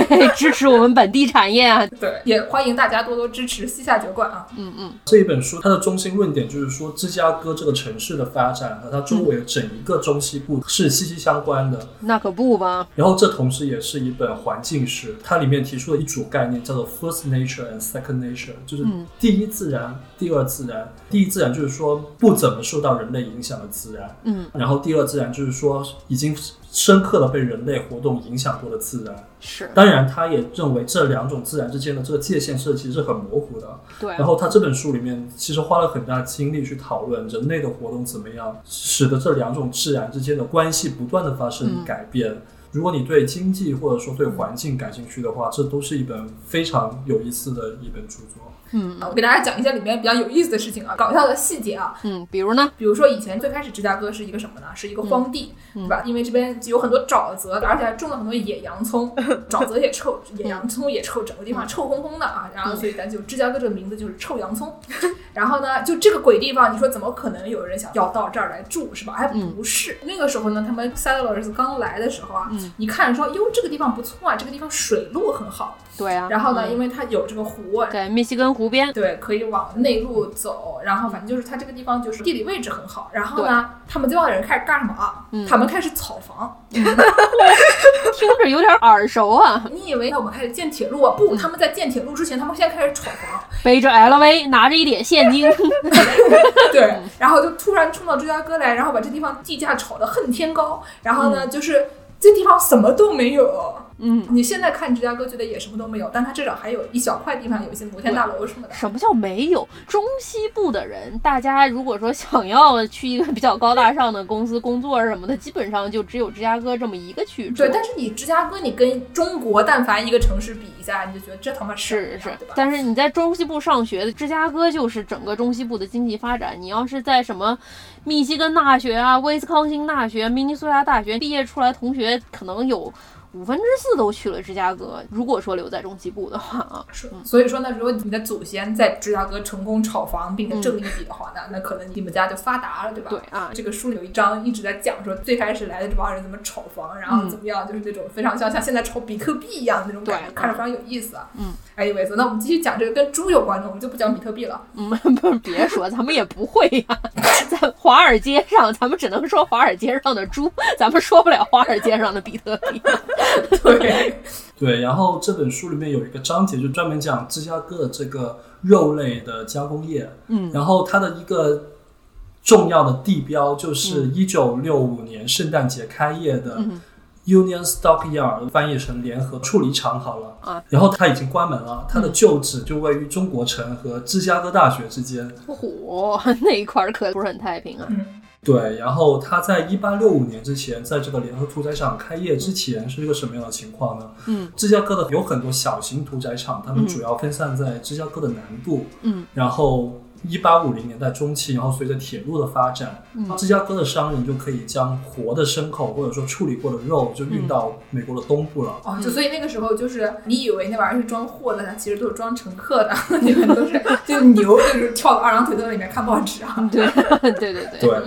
Speaker 2: 对，支持我们本地产业啊。
Speaker 1: 对，也欢迎大家多多支持西夏酒馆啊。
Speaker 2: 嗯嗯
Speaker 4: 这一本书它的中心论点就是说，芝加哥这个城市的发展和它周围的整一个中西部是息息相关的。
Speaker 2: 那可不吗。
Speaker 4: 然后这同时也是一本环境史，它里面提出了一组概念，叫做 first nature and second nature，就是
Speaker 2: 嗯
Speaker 4: 第一自然、第二自然。第一自然就是说不怎么受到人类影响的自然，
Speaker 2: 嗯，
Speaker 4: 然后第二自然就是说已经深刻的被人类活动影响过的自然。
Speaker 2: 是
Speaker 4: 当然，他也认为这两种自然之间的这个界限是其实是很模糊的。
Speaker 2: 对
Speaker 4: 然后他这本书里面其实花了很大精力去讨论人类的活动怎么样使得这两种自然之间的关系不断的发生
Speaker 2: 嗯
Speaker 4: 改变。如果你对经济或者说对环境感兴趣的话，这都是一本非常有意思的一本著作。
Speaker 2: 嗯
Speaker 1: 啊我给大家讲一下里面比较有意思的事情啊，搞笑的细节啊。
Speaker 2: 嗯，比如呢？
Speaker 1: 比如说以前最开始芝加哥是一个什么呢？是一个荒地，
Speaker 2: 嗯
Speaker 1: 对吧？因为这边有很多沼泽，而且还种了很多野洋葱，沼泽也臭，野洋葱也臭，整个地方臭烘烘的啊。然后所以咱就芝加哥这个名字就是臭洋葱。然后呢，就这个鬼地方，你说怎么可能有人想要到这儿来住，是吧？还不是。那个时候呢，他们 settlers 刚来的时候啊，你看说，哟，这个地方不错啊，这个地方水路很好。
Speaker 2: 对啊。
Speaker 1: 然后呢，
Speaker 2: 嗯
Speaker 1: 因为它有这个湖，
Speaker 2: 在密西根湖边，
Speaker 1: 对，可以往内陆走，然后反正就是它这个地方就是地理位置很好。然后呢，他们这帮人开始干什么啊？
Speaker 2: 嗯
Speaker 1: 他们开始炒房。
Speaker 2: 听着有点耳熟啊。
Speaker 1: 你以为我们开始建铁路啊？不，他们在建铁路之前，他们先开始炒房。
Speaker 2: 背着 LV，拿着一点现金，
Speaker 1: 对，然后就突然冲到芝加哥来，然后把这地方地价炒得恨天高。然后呢，就是这地方什么都没有。
Speaker 2: 嗯，
Speaker 1: 你现在看芝加哥觉得也什么都没有，但它至少还有一小块地方有一些摩天大楼什么的。
Speaker 2: 什么叫没有？中西部的人，大家如果说想要去一个比较高大上的公司工作什么的，基本上就只有芝加哥这么一个去处。
Speaker 1: 对，但是你芝加哥，你跟中国但凡一个城市比一下，你就觉得这他妈
Speaker 2: 是是？，但是你在中西部上学的，芝加哥就是整个中西部的经济发展。你要是在什么密西根大学啊、威斯康星大学、明尼苏达大学毕业出来，同学可能有五分之四都去了芝加哥。如果说留在中西部的话啊，
Speaker 1: 是，所以说呢，如果你的祖先在芝加哥成功炒房并且挣一笔的话呢，那可能你们家就发达了，对吧？
Speaker 2: 对啊
Speaker 1: 这个书里有一章一直在讲说，最开始来的这帮人怎么炒房，然后怎么样，就是那种非常像像现在炒比特币一样的那种感觉，看着非常有意思啊。
Speaker 2: 嗯
Speaker 1: ，anyways，那我们继续讲这个跟猪有关的，我们就不讲比特币了。
Speaker 2: 嗯，不是，别说，咱们也不会呀、在华尔街上，咱们只能说华尔街上的猪，咱们说不了华尔街上的比特币。
Speaker 1: 对，
Speaker 4: 对，然后这本书里面有一个章节就专门讲芝加哥的这个肉类的加工业，
Speaker 2: 嗯，
Speaker 4: 然后它的一个重要的地标就是一九六五年圣诞节开业的
Speaker 2: 嗯
Speaker 4: Union Stockyard，翻译成联合处理厂好了。
Speaker 2: 啊，
Speaker 4: 然后它已经关门了，它的旧址就位于中国城和芝加哥大学之间。
Speaker 2: 嚯，那一块儿可不是很太平啊。
Speaker 1: 嗯，
Speaker 4: 对，然后它在一八六五年之前，在这个联合屠宰场开业之前是一个什么样的情况呢？
Speaker 2: 嗯，
Speaker 4: 芝加哥的有很多小型屠宰场，他们主要分散在芝加哥的南部。
Speaker 2: 嗯，
Speaker 4: 然后一八五零年代中期，然后随着铁路的发展，
Speaker 2: 嗯
Speaker 4: 芝加哥的商人就可以将活的牲口或者说处理过的肉就运到美国的东部了。
Speaker 1: 哦，就所以那个时候就是你以为那玩意儿是装货的，它其实都是装乘客的，你们都是 就牛，就是跳个二郎腿都在里面看报纸啊。
Speaker 2: 对对对对
Speaker 4: 对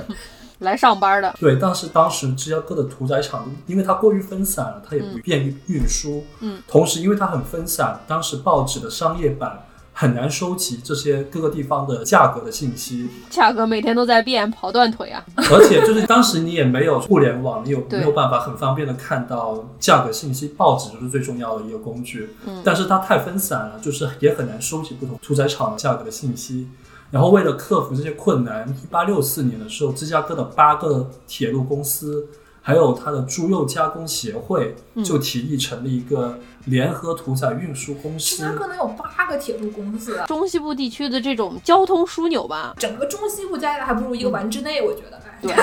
Speaker 2: 来上班的。
Speaker 4: 对，但是当时芝加哥的屠宰场，因为它过于分散了，它也不便于运输。
Speaker 2: 嗯，
Speaker 4: 同时因为它很分散，当时报纸的商业版很难收集这些各个地方的价格的信息，
Speaker 2: 价格每天都在变，跑断腿啊。
Speaker 4: 而且就是当时你也没有互联网，你有没有办法很方便的看到价格信息，报纸就是最重要的一个工具。
Speaker 2: 嗯
Speaker 4: 但是它太分散了，就是也很难收集不同屠宰场的价格的信息。然后为了克服这些困难，一八六四年的时候，芝加哥的八个铁路公司，还有它的猪肉加工协会，
Speaker 2: 嗯
Speaker 4: 就提议成立一个联合屠宰运输公司。
Speaker 1: 芝加哥能有八个铁路公司啊，
Speaker 2: 中西部地区的这种交通枢纽吧，
Speaker 1: 整个中西部加起来还不如一个丸之内，我觉得。哎，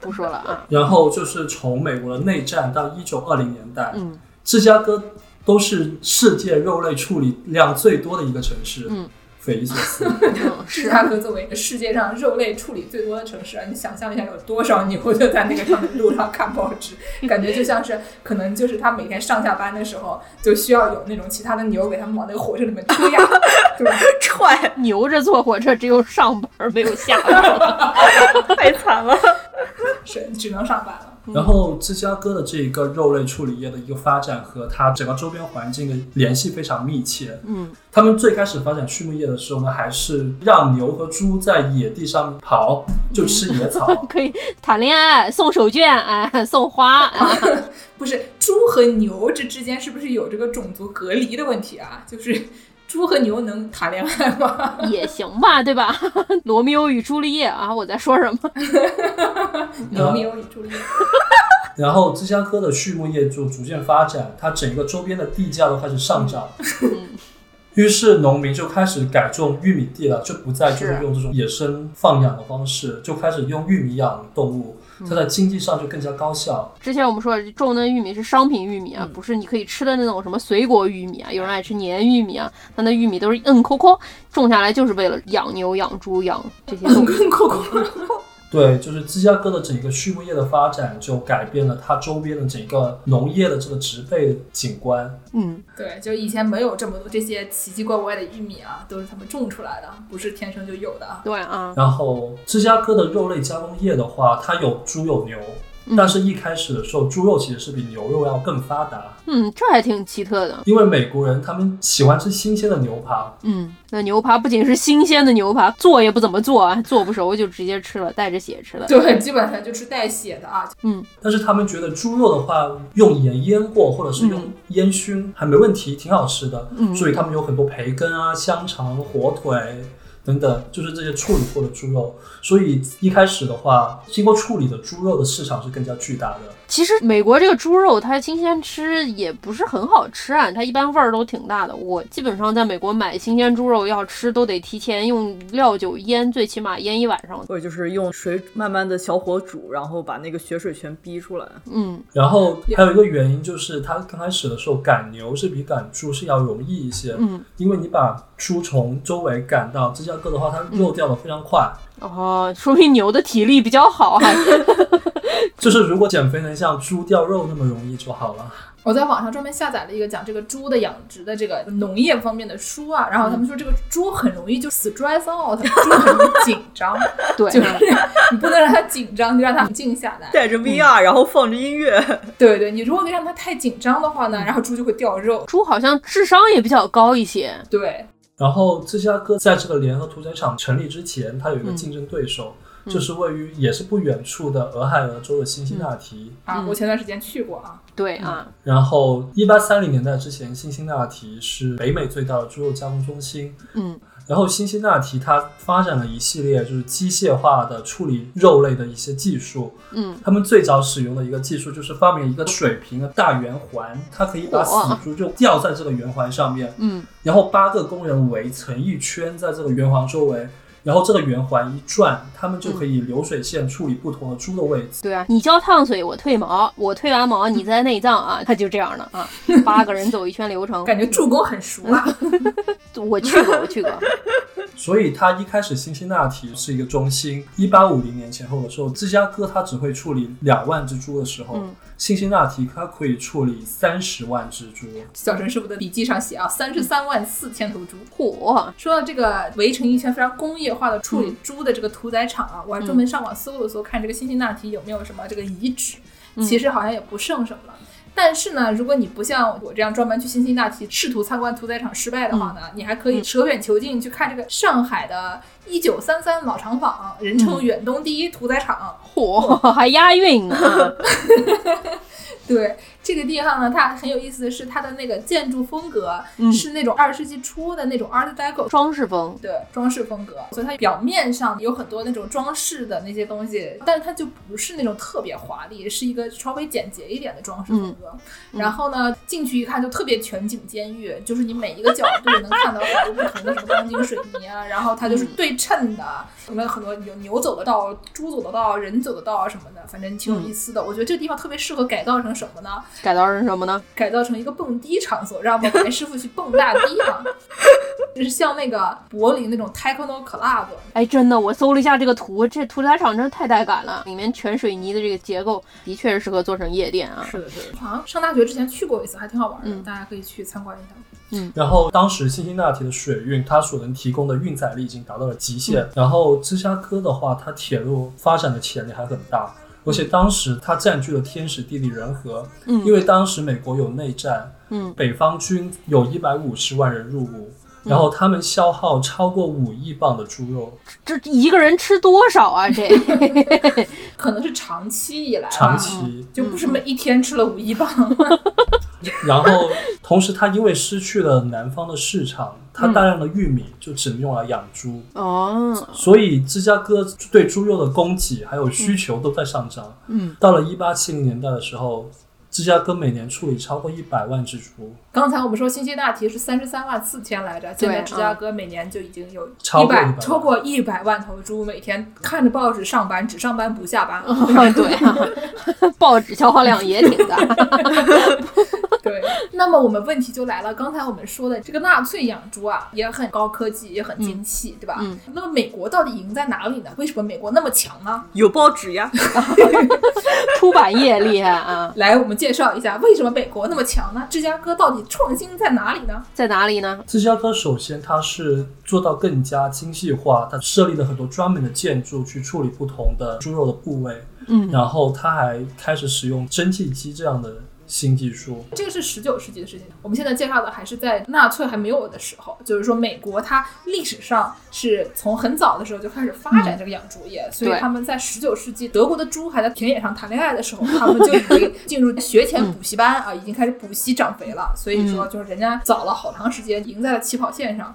Speaker 2: 对不说了啊。
Speaker 4: 然后就是从美国的内战到一九二零年代，
Speaker 2: 嗯
Speaker 4: 芝加哥都是世界肉类处理量最多的一个城市，
Speaker 2: 嗯，
Speaker 4: 匪夷所思。
Speaker 2: 嗯，
Speaker 1: 芝
Speaker 2: 是
Speaker 1: 加哥作为世界上肉类处理最多的城市啊，你想象一下有多少牛就在那个上面路上看报纸，感觉就像是可能就是他每天上下班的时候就需要有那种其他的牛给他们往那个火车里面推呀，对吧？
Speaker 3: 踹，
Speaker 2: 牛着坐火车，只有上班没有下班。
Speaker 3: 太惨了。
Speaker 1: 是只能上班了。
Speaker 4: 然后芝加哥的这一个肉类处理业的一个发展和它整个周边环境的联系非常密切。
Speaker 2: 嗯，
Speaker 4: 他们最开始发展畜牧业的时候呢，还是让牛和猪在野地上跑，就吃野草。
Speaker 2: 可以谈恋爱，送手绢，哎，送花，啊，
Speaker 1: 不是猪和牛这之间是不是有这个种族隔离的问题啊？就是猪和牛能谈恋爱吗？
Speaker 2: 也行吧，对吧？罗密欧与朱丽叶啊，我在说什么？
Speaker 1: 罗密欧与朱丽叶。
Speaker 4: 然后芝加哥的畜牧业就逐渐发展，它整个周边的地价都开始上涨。于是农民就开始改种玉米地了，就不再就是
Speaker 2: 是
Speaker 4: 用这种野生放养的方式，就开始用玉米养动物。它在经济上就更加高效。
Speaker 2: 之前我们说的重嫩玉米是商品玉米啊，
Speaker 3: 嗯
Speaker 2: 不是你可以吃的那种什么水果玉米啊，有人爱吃黏玉米啊，它那玉米都是硬抠抠，种下来就是为了养牛、养猪、养这些。
Speaker 4: 对，就是芝加哥的整个畜牧业的发展，就改变了它周边的整个农业的这个植被景观。
Speaker 2: 嗯，
Speaker 1: 对，就以前没有这么多这些奇奇怪怪的玉米啊，都是他们种出来的，不是天生就有的啊。
Speaker 2: 对啊，
Speaker 4: 然后芝加哥的肉类加工业的话，它有猪有牛，但是一开始的时候，猪肉其实是比牛肉要更发达，
Speaker 2: 嗯，这还挺奇特的。
Speaker 4: 因为美国人他们喜欢吃新鲜的牛扒，
Speaker 2: 嗯，那牛扒不仅是新鲜的牛扒，做也不怎么做啊，做不熟就直接吃了，带着血吃了。
Speaker 1: 对，基本上就是带血的啊。
Speaker 2: 嗯，
Speaker 4: 但是他们觉得猪肉的话，用盐腌过或者是用烟熏还没问题，挺好吃的。
Speaker 2: 嗯
Speaker 4: 所以他们有很多培根啊、香肠、火腿等等，就是这些处理过的猪肉。所以一开始的话，经过处理的猪肉的市场是更加巨大的。
Speaker 2: 其实美国这个猪肉它新鲜吃也不是很好吃啊，它一般味儿都挺大的。我基本上在美国买新鲜猪肉要吃都得提前用料酒腌，最起码腌一晚上。
Speaker 3: 或者就是用水慢慢的小火煮，然后把那个血水全逼出来。
Speaker 2: 嗯
Speaker 4: 然后还有一个原因就是，它刚开始的时候赶牛是比赶猪是要容易一些，
Speaker 2: 嗯，
Speaker 4: 因为你把猪从周围赶到芝加哥的话，它肉掉的非常快。
Speaker 2: 哦，说明牛的体力比较好啊。
Speaker 4: 就是如果减肥能像猪掉肉那么容易就好了。
Speaker 1: 我在网上专门下载了一个讲这个猪的养殖的这个农业方面的书啊，然后他们说这个猪很容易就 stress out，猪很容易紧张，
Speaker 2: 对，
Speaker 1: 就是你不能让它紧张，就让它静下来。
Speaker 3: 带着 VR，、然后放着音乐，
Speaker 1: 对对，你如果让它太紧张的话呢，然后猪就会掉肉。
Speaker 2: 猪好像智商也比较高一些。
Speaker 1: 对，
Speaker 4: 然后芝加哥在这个联合屠宰场成立之前，它有一个竞争对手，就是位于也是不远处的俄亥俄州的辛辛那提。
Speaker 1: 啊，
Speaker 2: 嗯
Speaker 1: 我前段时间去过啊，
Speaker 2: 对啊，
Speaker 4: 然后，一八三零年代之前，辛辛那提是北美最大的猪肉加工中心。
Speaker 2: 嗯。
Speaker 4: 然后，辛辛那提它发展了一系列就是机械化的处理肉类的一些技术。
Speaker 2: 嗯，
Speaker 4: 他们最早使用的一个技术就是发明一个水平的大圆环，它可以把死猪就吊在这个圆环上面，
Speaker 2: 嗯，
Speaker 4: 然后八个工人围成一圈在这个圆环周围，然后这个圆环一转，他们就可以流水线处理不同的猪的位置。
Speaker 2: 对啊，你浇烫水，我退毛，我退完毛，你再内脏啊，它就这样的啊，八个人走一圈流程。
Speaker 1: 感觉助攻很熟啊。
Speaker 2: 我去过，我去过。
Speaker 4: 所以它一开始辛辛那提是一个中心。一八五零年前后的时候，芝加哥它只会处理两万只猪的时候，
Speaker 2: 嗯
Speaker 4: 辛辛那提它可以处理三十万只猪。
Speaker 1: 小陈师傅的笔记上写啊，三十三万四千头猪。
Speaker 2: 嚯，
Speaker 1: 说到这个围成一圈非常工业化的处理猪的这个屠宰场啊，我还专门上网搜了搜，看这个辛辛那提有没有什么这个遗址，其实好像也不剩什么了。但是呢，如果你不像我这样专门去辛辛那提试图参观屠宰场失败的话呢，你还可以舍远求近去看这个上海的1933老厂坊，人称远东第一屠宰场。
Speaker 2: 嚯，还押韵呢啊。
Speaker 1: 对这个地方呢，它很有意思的是，它的那个建筑风格
Speaker 2: 嗯
Speaker 1: 是那种二十世纪初的那种 Art Deco
Speaker 2: 装饰风，
Speaker 1: 对装饰风格，所以它表面上有很多那种装饰的那些东西，但是它就不是那种特别华丽，是一个稍微简洁一点的装饰风格。然后呢，进去一看就特别全景监狱，就是你每一个角度能看到很多不同的什么钢筋水泥啊，然后它就是对称的，什么很多有牛走的道、猪走的道、人走的道啊什么的，反正挺有意思的。我觉得这个地方特别适合改造成什么呢？
Speaker 2: 改造成什么呢？
Speaker 1: 改造成一个蹦迪场所，让我们白师傅去蹦大迪啊，就是像那个柏林那种 techno club。
Speaker 2: 哎，真的，我搜了一下这个图，这屠宰场真是太带感了，里面全水泥的这个结构，的确是适合做成夜店啊。
Speaker 3: 是的，是的。
Speaker 1: 好像上大学之前去过一次，还挺好玩的，
Speaker 2: 嗯
Speaker 1: 大家可以去参观一下。
Speaker 4: 嗯然后当时辛辛那提的水运，它所能提供的运载力已经达到了极限。然后芝加哥的话，它铁路发展的潜力还很大，而且当时它占据了天时地利人和。
Speaker 2: 嗯
Speaker 4: 因为当时美国有内战，
Speaker 2: 嗯，
Speaker 4: 北方军有一百五十万人入伍，然后他们消耗超过五亿磅的猪肉，
Speaker 2: 这一个人吃多少啊？这
Speaker 1: 可能是长期以来，
Speaker 4: 长期。
Speaker 1: 就不是每一天吃了五亿磅。
Speaker 4: 然后同时，他因为失去了南方的市场，它大量的玉米就只能用来养猪。
Speaker 2: 哦，
Speaker 4: 所以芝加哥对猪肉的供给还有需求都在上涨。
Speaker 2: 嗯，
Speaker 4: 到了一八七零年代的时候，芝加哥每年处理超过一百万只猪，
Speaker 1: 刚才我们说辛辛那提是三十三万四千来着，现在芝加哥每年就已经有
Speaker 4: 超过
Speaker 1: 一百
Speaker 4: 100
Speaker 1: 超过一百万头猪，每天看着报纸上班，只上班不下班。
Speaker 2: 对啊，报纸消耗量也挺大。
Speaker 1: 对，那么我们问题就来了，刚才我们说的这个纳粹养猪啊，也很高科技，也很精细，对吧？
Speaker 2: 嗯
Speaker 1: 那么美国到底赢在哪里呢？为什么美国那么强呢？
Speaker 3: 有报纸呀，
Speaker 2: 出版业厉害啊，
Speaker 1: 来，我们介绍一下为什么美国那么强呢？芝加哥到底创新在哪里呢？
Speaker 2: 在哪里呢？
Speaker 4: 芝加哥首先它是做到更加精细化，它设立了很多专门的建筑去处理不同的猪肉的部位，
Speaker 2: 嗯，
Speaker 4: 然后它还开始使用蒸汽机这样的新技术。
Speaker 1: 这个是十九世纪的事情，我们现在介绍的还是在纳粹还没有的时候，就是说美国它历史上是从很早的时候就开始发展这个养猪业，所以他们在十九世纪德国的猪还在田野上谈恋爱的时候，他们就已经进入学前补习班啊，已经开始补习长肥了，所以说就是人家早了好长时间，赢在了起跑线上。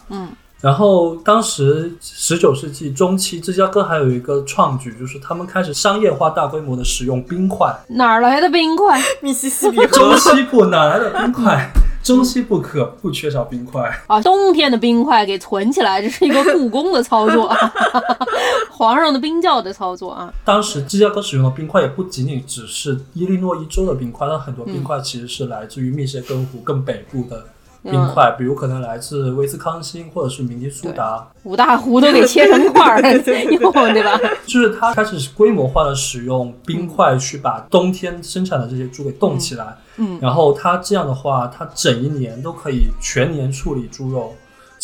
Speaker 4: 然后当时十九世纪中期，芝加哥还有一个创举，就是他们开始商业化、大规模的使用冰块。
Speaker 2: 哪儿来的冰块？
Speaker 3: 密西西比
Speaker 4: 中
Speaker 3: 河。
Speaker 4: 西部哪来的冰块？中西部可不缺少冰块。
Speaker 2: 啊，冬天的冰块给存起来，这是一个故宫的操作，皇上的冰窖的操作啊。
Speaker 4: 当时芝加哥使用的冰块也不仅仅只是伊利诺伊州的冰块，它很多冰块其实是来自于密歇根湖更北部的冰块，比如可能来自威斯康星或者是明尼苏达。
Speaker 2: 五大湖都给切成块儿 用，对吧？
Speaker 4: 就是它开始规模化的使用冰块去把冬天生产的这些猪给冻起来，
Speaker 2: 嗯。
Speaker 4: 然后它这样的话，它整一年都可以全年处理猪肉，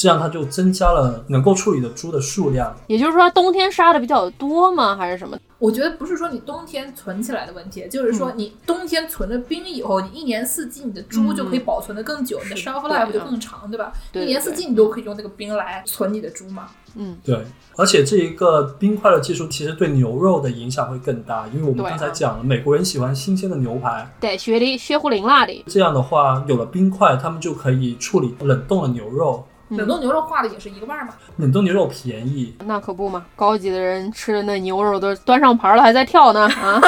Speaker 4: 这样它就增加了能够处理的猪的数量。
Speaker 2: 也就是说，冬天杀的比较多吗？还是什么？
Speaker 1: 我觉得不是说你冬天存起来的问题，就是说你冬天存了冰以后，你一年四季你的猪就可以保存的更久，你的 shelf life 就
Speaker 2: 啊
Speaker 1: 更长，对吧？
Speaker 2: 对
Speaker 1: 一年四季你都可以用那个冰来存你的猪嘛。
Speaker 2: 嗯，
Speaker 4: 对，而且这一个冰块的技术其实对牛肉的影响会更大，因为我们刚才讲了，美国人喜欢新鲜的牛排，
Speaker 2: 对，雪的学胡灵辣的。
Speaker 4: 这样的话有了冰块，他们就可以处理冷冻的牛肉。
Speaker 1: 冷冻牛肉化的也是一个味儿嘛。
Speaker 4: 冷冻牛肉便宜，
Speaker 2: 那可不嘛，高级的人吃的那牛肉都端上盘了，还在跳呢啊！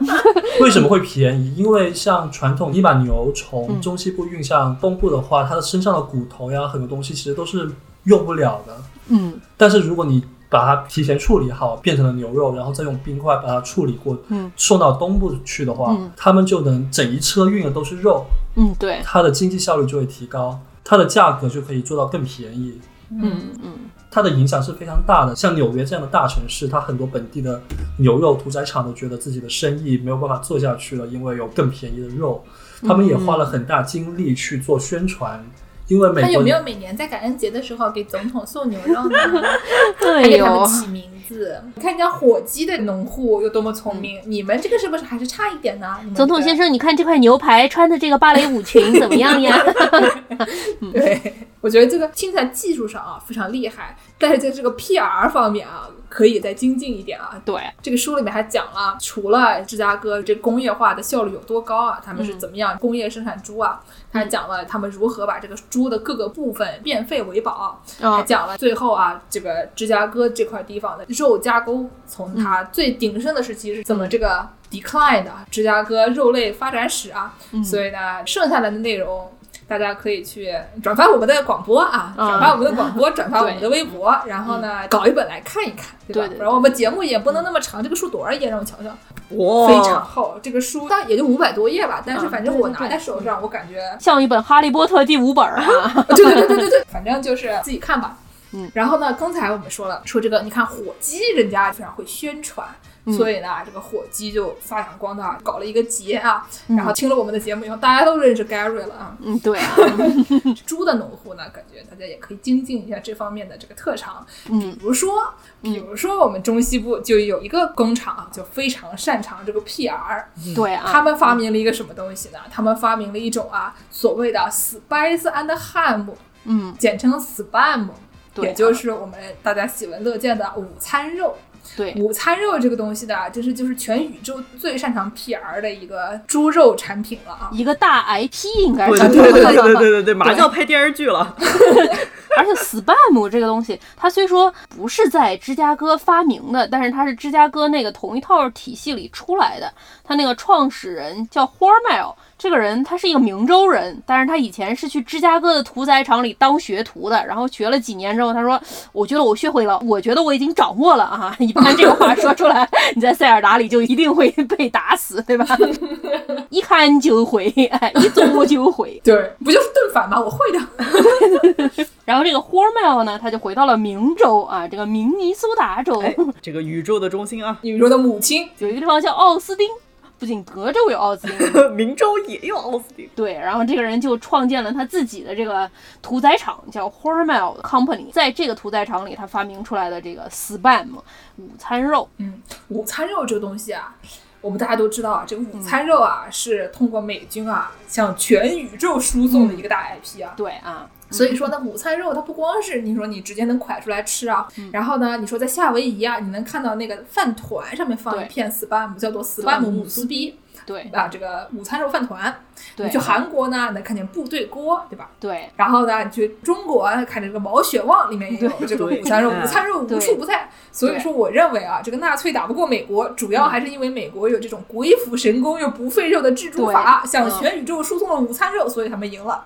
Speaker 4: 为什么会便宜？因为像传统你把牛从
Speaker 2: 嗯
Speaker 4: 中西部运向东部的话，它的身上的骨头呀，很多东西其实都是用不了的。
Speaker 2: 嗯
Speaker 4: 但是如果你把它提前处理好，变成了牛肉，然后再用冰块把它处理过，
Speaker 2: 嗯
Speaker 4: 送到东部去的话，
Speaker 2: 嗯
Speaker 4: 他们就能整一车运的都是肉，
Speaker 2: 嗯，对，
Speaker 4: 它的经济效率就会提高，它的价格就可以做到更便宜。
Speaker 2: 嗯嗯
Speaker 4: 它的影响是非常大的。像纽约这样的大城市，它很多本地的牛肉屠宰场都觉得自己的生意没有办法做下去了，因为有更便宜的肉。他们也花了很大精力去做宣传，因为美国
Speaker 1: 他有没有每年在感恩节的时候给总统送牛肉呢？
Speaker 2: 哎
Speaker 1: 还给他们
Speaker 2: 呦，
Speaker 1: 起名字。你看人家火鸡的农户有多么聪明，你们这个是不是还是差一点呢？
Speaker 2: 总统先生，你看这块牛排穿的这个芭蕾舞裙怎么样呀？
Speaker 1: 对，我觉得这个听起来技术上啊非常厉害，但是在这个 PR 方面啊，可以再精进一点啊。
Speaker 2: 对，
Speaker 1: 这个书里面还讲了，除了芝加哥这工业化的效率有多高啊，他们是怎么样工业生产猪啊，他还讲了他们如何把这个猪的各个部分变废为宝，还
Speaker 2: 啊，
Speaker 1: 讲了最后啊，这个芝加哥这块地方的肉加工，从它最鼎盛的时期是怎么这个 decline 的，芝加哥肉类发展史啊。所以呢，剩下来的内容。大家可以去转发我们的广播啊，
Speaker 2: 嗯
Speaker 1: 转发我们的广播，转发我们的微博，然后呢，搞一本来看一看，对吧？
Speaker 2: 对对对
Speaker 1: 不然我们节目也不能那么长，这个书多少页？让我瞧瞧，
Speaker 3: 哇，
Speaker 1: 非常厚。这个书大概也就五百多页吧，但是
Speaker 2: 嗯
Speaker 1: 反正我拿在手上，我感觉
Speaker 2: 像一本《哈利波特》第五本儿啊。
Speaker 1: 对对对对对对，反正就是自己看吧。
Speaker 2: 嗯，
Speaker 1: 然后呢，刚才我们说了，说这个，你看火鸡，人家非常会宣传，
Speaker 2: 嗯
Speaker 1: 所以呢，这个火鸡就发扬光大，搞了一个节啊。
Speaker 2: 嗯
Speaker 1: 然后听了我们的节目以后，大家都认识 Gary 了啊。
Speaker 2: 嗯，对啊，
Speaker 1: 猪的农户呢，感觉大家也可以精进一下这方面的这个特长。
Speaker 2: 嗯
Speaker 1: 比如说，比如说我们中西部就有一个工厂啊，就非常擅长这个 PR。
Speaker 2: 对啊，
Speaker 1: 他们发明了一个什么东西呢？他们发明了一种啊，所谓的 spice and ham，
Speaker 2: 嗯，
Speaker 1: 简称 spam，也就是我们大家喜闻乐见的午餐肉。
Speaker 2: 对
Speaker 1: 午餐肉这个东西的，就是就是全宇宙最擅长 P R 的一个猪肉产品了啊，
Speaker 2: 一个大 I P 应该是。
Speaker 3: 对对对对对对，马上要拍电视剧了。
Speaker 2: 而且 Spam 这个东西，它虽说不是在芝加哥发明的，但是它是芝加哥那个同一套体系里出来的。它那个创始人叫 Hormel。这个人他是一个明州人，但是他以前是去芝加哥的屠宰场里当学徒的，然后学了几年之后，他说：“我觉得我学会了，我觉得我已经掌握了啊！”一般这个话说出来，你在塞尔达里就一定会被打死，对吧？一看就会，哎，一做就会，
Speaker 1: 对，不就是盾反吗？我会
Speaker 2: 的。然后这个 Hormel 呢，他就回到了明州啊，这个明尼苏达州，
Speaker 3: 这个宇宙的中心啊，
Speaker 1: 宇宙的母亲，
Speaker 2: 有一个地方叫奥斯汀。不仅德州有奥斯汀，
Speaker 3: 明州也有奥斯汀。
Speaker 2: 对，然后这个人就创建了他自己的这个屠宰场，叫 Hormel Company。在这个屠宰场里，他发明出来的这个 Spam 午餐肉。
Speaker 1: 嗯，午餐肉这个东西啊，我们大家都知道啊，这个午餐肉啊是通过美军啊向全宇宙输送的一个大 IP 啊。
Speaker 2: 对啊。
Speaker 1: 所以说呢，午餐肉它不光是你说你直接能蒯出来吃啊，然后呢，你说在夏威夷啊，你能看到那个饭团上面放一片 spam，叫做 spam 姆斯逼，
Speaker 2: 对
Speaker 1: 啊，这个午餐肉饭团。
Speaker 2: 你
Speaker 1: 去韩国呢，能看见部队锅，对吧？
Speaker 2: 对。
Speaker 1: 然后呢，你去中国看这个毛血旺里面也有这个午餐肉，午餐肉无处不在。所以说，我认为啊，这个纳粹打不过美国，主要还是因为美国有这种鬼斧神工又不费肉的制猪法，向全宇宙输送了午餐肉，所以他们赢了。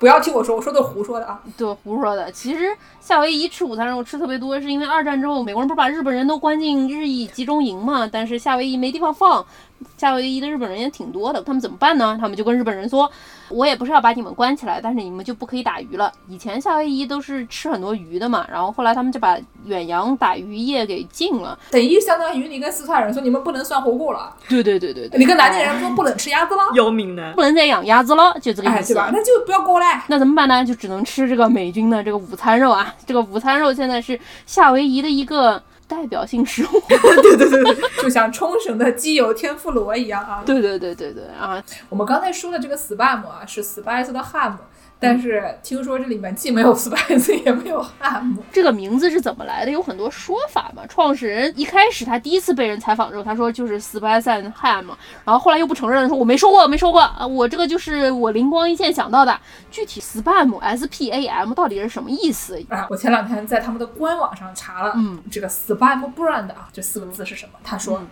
Speaker 1: 不要听我说，我说的是胡说的啊！
Speaker 2: 对，胡说的。其实夏威夷吃午餐肉吃特别多，是因为二战之后美国人不是把日本人都关进日裔集中营嘛？但是夏威夷没地方放。夏威夷的日本人也挺多的，他们怎么办呢？他们就跟日本人说：“我也不是要把你们关起来，但是你们就不可以打鱼了。”以前夏威夷都是吃很多鱼的嘛，然后后来他们就把远洋打鱼业给禁了，
Speaker 1: 等于相当于你跟四川人说你们不能涮火锅了。
Speaker 2: 对对对对对。
Speaker 1: 你跟南京人说不能吃鸭子了。
Speaker 3: 要命的，
Speaker 2: 不能再养鸭子了，就这个意思。
Speaker 1: 吧？那就不要过来。
Speaker 2: 那怎么办呢？就只能吃这个美军的这个午餐肉啊！这个午餐肉现在是夏威夷的一个。代表性食物，
Speaker 3: 对对对对，
Speaker 1: 就像冲绳的鸡油天妇罗一样啊！
Speaker 2: 对对对对对啊！
Speaker 1: 我们刚才说的这个 spam 啊，是 spice 的 ham。但是听说这里面既没有 spice 也没有 ham，
Speaker 2: 这个名字是怎么来的？有很多说法嘛。创始人一开始他第一次被人采访的时候，他说就是 spice and ham，然后后来又不承认，说我没说过，没说过啊，我这个就是我灵光一现想到的。具体 spam s p a m 到底是什么意思
Speaker 1: 啊？我前两天在他们的官网上查了，嗯，这个 spam brand 啊，这四个字是什么？他说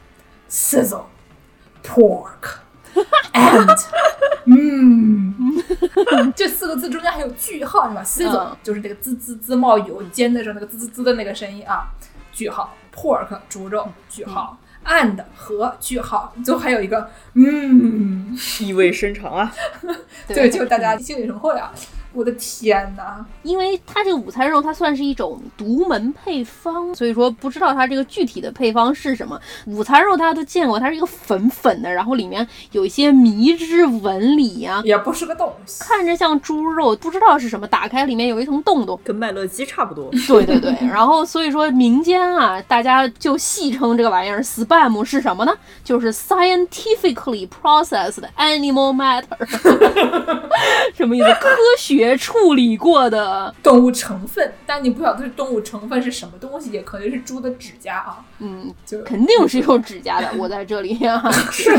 Speaker 1: sizzle pork。and，嗯，这四个字中间还有句号，是吧？sizzle 就是这个滋滋滋冒油煎的时候那个滋滋滋的那个声音啊。句号，pork 猪肉，句号，and 和句号，最后还有一个，嗯，
Speaker 3: 意味深长啊。
Speaker 1: 对，就大家心领神会啊。我的天哪！
Speaker 2: 因为它这个午餐肉，它算是一种独门配方，所以说不知道它这个具体的配方是什么。午餐肉大家都见过，它是一个粉粉的，然后里面有一些迷之纹理呀，
Speaker 1: 也不是个东西，
Speaker 2: 看着像猪肉，不知道是什么。打开里面有一层洞洞，
Speaker 3: 跟麦乐鸡差不多。
Speaker 2: 对对对，然后所以说民间啊，大家就戏称这个玩意儿 spam 是什么呢？就是 scientifically processed animal matter，什么意思？科学。别处理过的
Speaker 1: 动物成分，但你不晓得是动物成分是什么东西，也可能是猪的指甲啊。
Speaker 2: 嗯，就肯定是有指甲的。我在这里啊，
Speaker 3: 是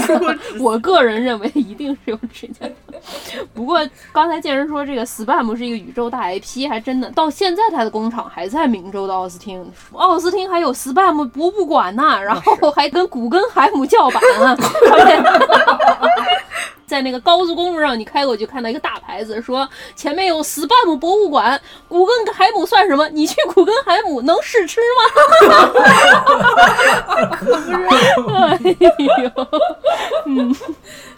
Speaker 2: 我个人认为一定是有指甲的。不过刚才见人说这个 spam 是一个宇宙大 IP，还真的到现在他的工厂还在明州的奥斯汀，奥斯汀还有 spam 博物馆呢，然后还跟古根海姆叫板啊。在那个高速公路上，你开过去看到一个大牌子，说前面有 Spam 博物馆。古根海姆算什么？你去古根海姆能试吃吗？可不是，哎呦，嗯，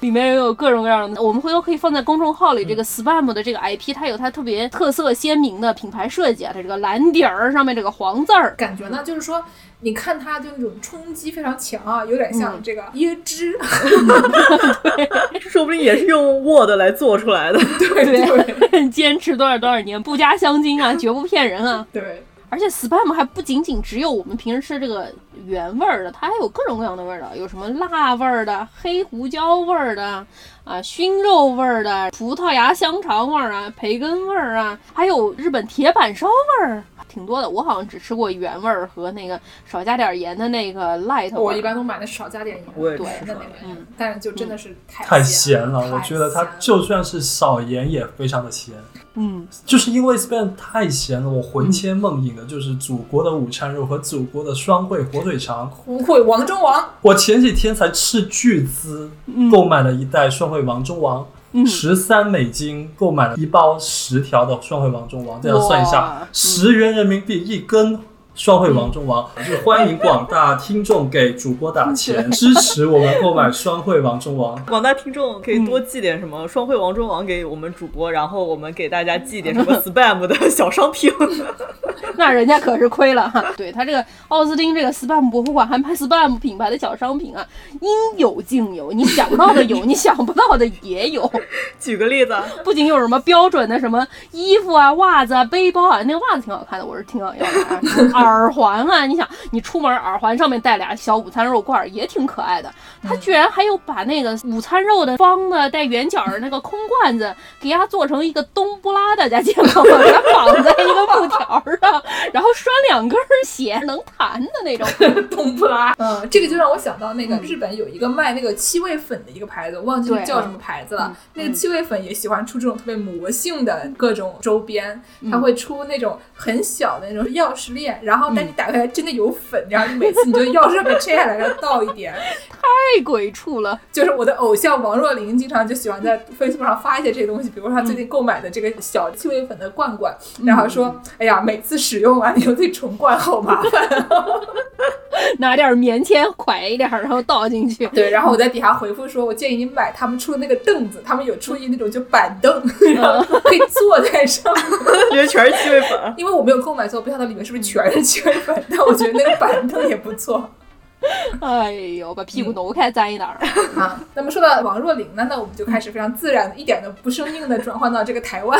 Speaker 2: 里面有各种各样的。我们回头可以放在公众号里，这个 Spam 的这个 IP，它有它特别特色鲜明的品牌设计啊，它这个蓝底儿上面这个黄字儿，
Speaker 1: 感觉呢就是说。你看它就那种冲击非常强啊，有点像这个椰汁，
Speaker 3: 说不定也是用 Word 来做出来的。
Speaker 1: 对
Speaker 2: 对，坚持多少多少年，不加香精啊，绝不骗人啊。
Speaker 1: 对，
Speaker 2: 而且 Spam 还不仅仅只有我们平时吃这个原味儿的，它还有各种各样的味儿的，有什么辣味儿的、黑胡椒味儿的啊、熏肉味儿的、葡萄牙香肠味儿啊、培根味儿啊，还有日本铁板烧味儿。挺多的。我好像只吃过原味儿和那个少加点盐的那个 light。
Speaker 1: 我一般都买的少加点盐，
Speaker 3: 我也
Speaker 2: 对
Speaker 3: 吃
Speaker 1: 的那个，
Speaker 2: 嗯
Speaker 1: 但是就真的是太
Speaker 4: 太
Speaker 1: 咸
Speaker 4: 咸了，我觉得它就算是少盐也非常的咸。
Speaker 2: 嗯，
Speaker 4: 就是因为 Spain 太咸了，我魂牵梦萦的就是祖国的午餐肉和祖国的双汇火腿肠。
Speaker 1: 不会王中王，
Speaker 4: 我前几天才斥巨资购买了一袋双汇王中王，
Speaker 2: 嗯
Speaker 4: 十三美金购买了一包十条的双汇王中王，这样算一下
Speaker 2: 哇，
Speaker 4: 十元人民币一根。双汇王中王，就是欢迎广大听众给主播打钱，支持我们购买双汇王中王。
Speaker 3: 广大听众可以多寄点什么双汇王中王给我们主播，然后我们给大家寄点什么 spam 的小商品。
Speaker 2: 那人家可是亏了哈。对他这个奥斯汀这个 spam 博物馆还卖 spam 品牌的小商品啊，应有尽有，你想到的有，你想不到的也有。
Speaker 3: 举个例子，
Speaker 2: 不仅有什么标准的什么衣服啊、袜子啊、背包啊，那个袜子挺好看的，我是挺想要的啊。耳环啊，你想你出门耳环上面戴俩小午餐肉罐儿也挺可爱的。它居然还有把那个午餐肉的方的带圆角儿的那个空罐子，给它做成一个冬不拉，大家见过吗？给它绑在一个布条上，然后拴两根儿弦能弹的那种。
Speaker 1: 冬不拉。嗯，这个就让我想到那个日本有一个卖那个七味粉的一个牌子，我忘记
Speaker 2: 对
Speaker 1: 叫什么牌子了
Speaker 2: 嗯。
Speaker 1: 那个七味粉也喜欢出这种特别魔性的各种周边，它会出那种很小的那种钥匙链，然 后但你打开来真的有粉，然后你每次你就钥匙被拆下来，然后倒一点。
Speaker 2: 太鬼畜了，
Speaker 1: 就是我的偶像王若琳，经常就喜欢在 Facebook 上发一些这些东西，比如说她最近购买的这个小气味粉的罐罐，然后说，哎呀，每次使用完以后再重灌好麻烦。
Speaker 2: 拿点棉签蒯一点儿，然后倒进去。
Speaker 1: 对，然后我在底下回复说，我建议你买他们出的那个凳子，他们有出一那种就板凳，然后可以坐在上面。
Speaker 3: 里面全是气味粉。
Speaker 1: 因为我没有购买，所以我不晓得里面是不是全是气味粉，但我觉得那个板凳也不错
Speaker 2: 哎呦，把屁股挪开沾一点儿。
Speaker 1: 啊。那么说到王若琳呢，那我们就开始非常自然的、一点都不生硬的转换到这个台湾。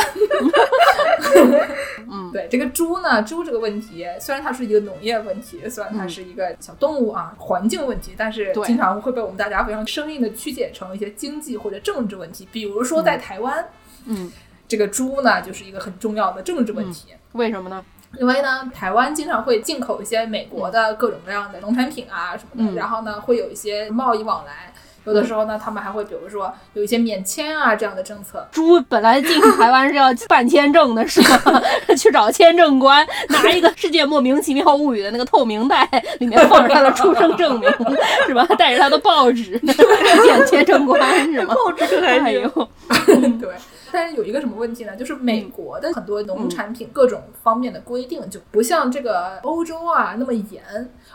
Speaker 2: 嗯，
Speaker 1: 对这个猪呢，猪这个问题，虽然它是一个农业问题，虽然它是一个小动物啊，环境问题，但是经常会被我们大家非常生硬的曲解成一些经济或者政治问题。比如说在台湾，
Speaker 2: 嗯，
Speaker 1: 这个猪呢，就是一个很重要的政治问题。
Speaker 2: 为什么呢？
Speaker 1: 因为呢，台湾经常会进口一些美国的各种各样的农产品啊什么的，
Speaker 2: 嗯
Speaker 1: 然后呢会有一些贸易往来。有的时候呢，他们还会比如说有一些免签啊这样的政策。
Speaker 2: 猪本来进台湾是要办签证的，是吗？去找签证官拿一个《世界莫名其妙物语》的那个透明袋，里面放着他的出生证明，是吧？带着他的报纸 见签证官，是吗？
Speaker 3: 报纸可还
Speaker 2: 哎
Speaker 3: 行。
Speaker 2: 呦，
Speaker 1: 对，但是有一个什么问题呢？就是美国的很多农产品各种方面的规定就不像这个欧洲啊那么严。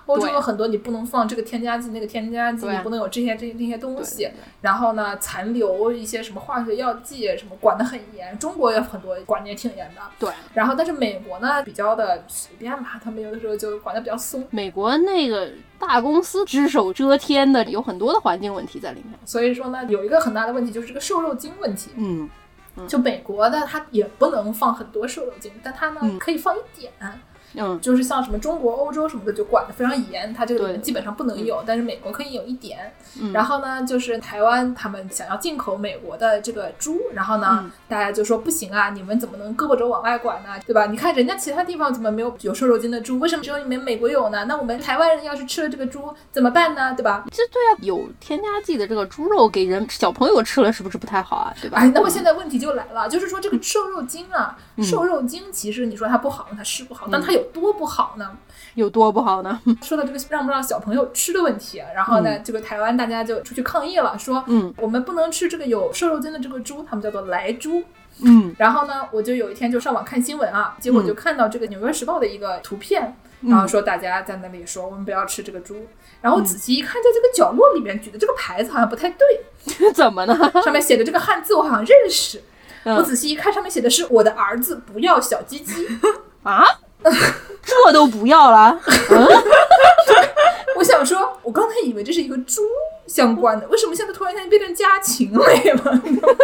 Speaker 1: 欧洲有很多你不能放这个添加剂，那个添加剂，你不能有这些这那些东西。然后呢，残留一些什么化学药剂什么管得很严。中国有很多管得也挺严的。
Speaker 2: 对，
Speaker 1: 然后但是美国呢比较的随便吧，他们有的时候就管得比较松。
Speaker 2: 美国那个大公司只手遮天的，有很多的环境问题在里面。
Speaker 1: 所以说呢，有一个很大的问题就是这个瘦肉精问题。
Speaker 2: 嗯，
Speaker 1: 就美国的它也不能放很多瘦肉精，但它呢、
Speaker 2: 嗯
Speaker 1: 可以放一点。
Speaker 2: 嗯，
Speaker 1: 就是像什么中国、欧洲什么的就管得非常严，它这个里面基本上不能有，但是美国可以有一点。
Speaker 2: 嗯
Speaker 1: 然后呢，就是台湾他们想要进口美国的这个猪，然后呢，
Speaker 2: 嗯
Speaker 1: 大家就说不行啊，你们怎么能胳膊肘往外管呢？对吧？你看人家其他地方怎么没有有瘦肉精的猪，为什么只有你们美国有呢？那我们台湾人要是吃了这个猪怎么办呢？对吧？
Speaker 2: 这对啊，有添加剂的这个猪肉给人小朋友吃了，是不是不太好啊？对吧？
Speaker 1: 哎，那么现在问题就来了，就是说这个瘦肉精啊，
Speaker 2: 嗯
Speaker 1: 瘦肉精其实你说它不好，它是不好，但它有多不好呢？
Speaker 2: 有多不好呢？
Speaker 1: 说到这个让不让小朋友吃的问题，然后呢，这个台湾大家就出去抗议了，说，
Speaker 2: 嗯，
Speaker 1: 我们不能吃这个有瘦肉精的这个猪，他们叫做莱猪。
Speaker 2: 嗯
Speaker 1: 然后呢，我就有一天就上网看新闻啊，结果就看到这个《纽约时报》的一个图片，
Speaker 2: 嗯
Speaker 1: 然后说大家在那里说我们不要吃这个猪，然后仔细一看，在这个角落里面举的这个牌子好像不太对，
Speaker 2: 怎么呢？
Speaker 1: 上面写的这个汉字我好像认识，我
Speaker 2: 嗯
Speaker 1: 仔细一看，上面写的是我的儿子不要小鸡鸡。
Speaker 2: 啊，这都不要了？
Speaker 1: 我想说，我刚才以为这是一个猪相关的，为什么现在突然间变成家禽类了？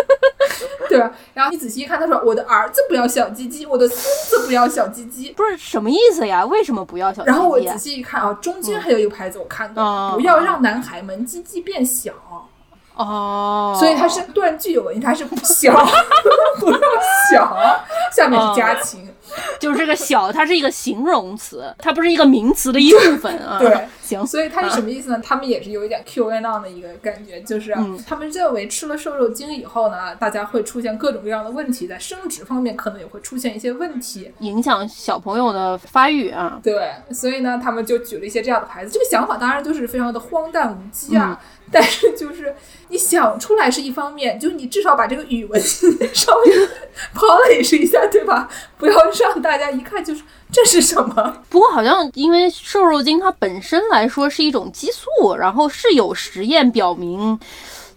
Speaker 1: 对吧？然后你仔细一看，他说我的儿子不要小鸡鸡，我的孙子不要小鸡鸡。
Speaker 2: 不是什么意思呀？为什么不要小鸡
Speaker 1: 然后我仔？细一看啊，中间还有一个牌子我看到，
Speaker 2: 嗯
Speaker 1: 不要让男孩们鸡鸡变小。
Speaker 2: 哦，
Speaker 1: 所以它是断句有问题，它是小，不要小，下面是加情。
Speaker 2: 就是这个小，它是一个形容词，它不是一个名词的一部分啊。
Speaker 1: 对，
Speaker 2: 行，
Speaker 1: 所以它是什么意思呢？他们也是有一点 Q and on 的一个感觉，就是
Speaker 2: 嗯
Speaker 1: 他们认为吃了瘦肉精以后呢，大家会出现各种各样的问题，在生殖方面可能也会出现一些问题。
Speaker 2: 影响小朋友的发育啊。
Speaker 1: 对，所以呢，他们就举了一些这样的牌子。这个想法当然就是非常的荒诞无稽啊，但是就是你想出来是一方面，就是你至少把这个语文 稍微 polish 一下，对吧？不要让大家一看就是这是什么。
Speaker 2: 不过好像因为瘦肉精它本身来说是一种激素，然后是有实验表明。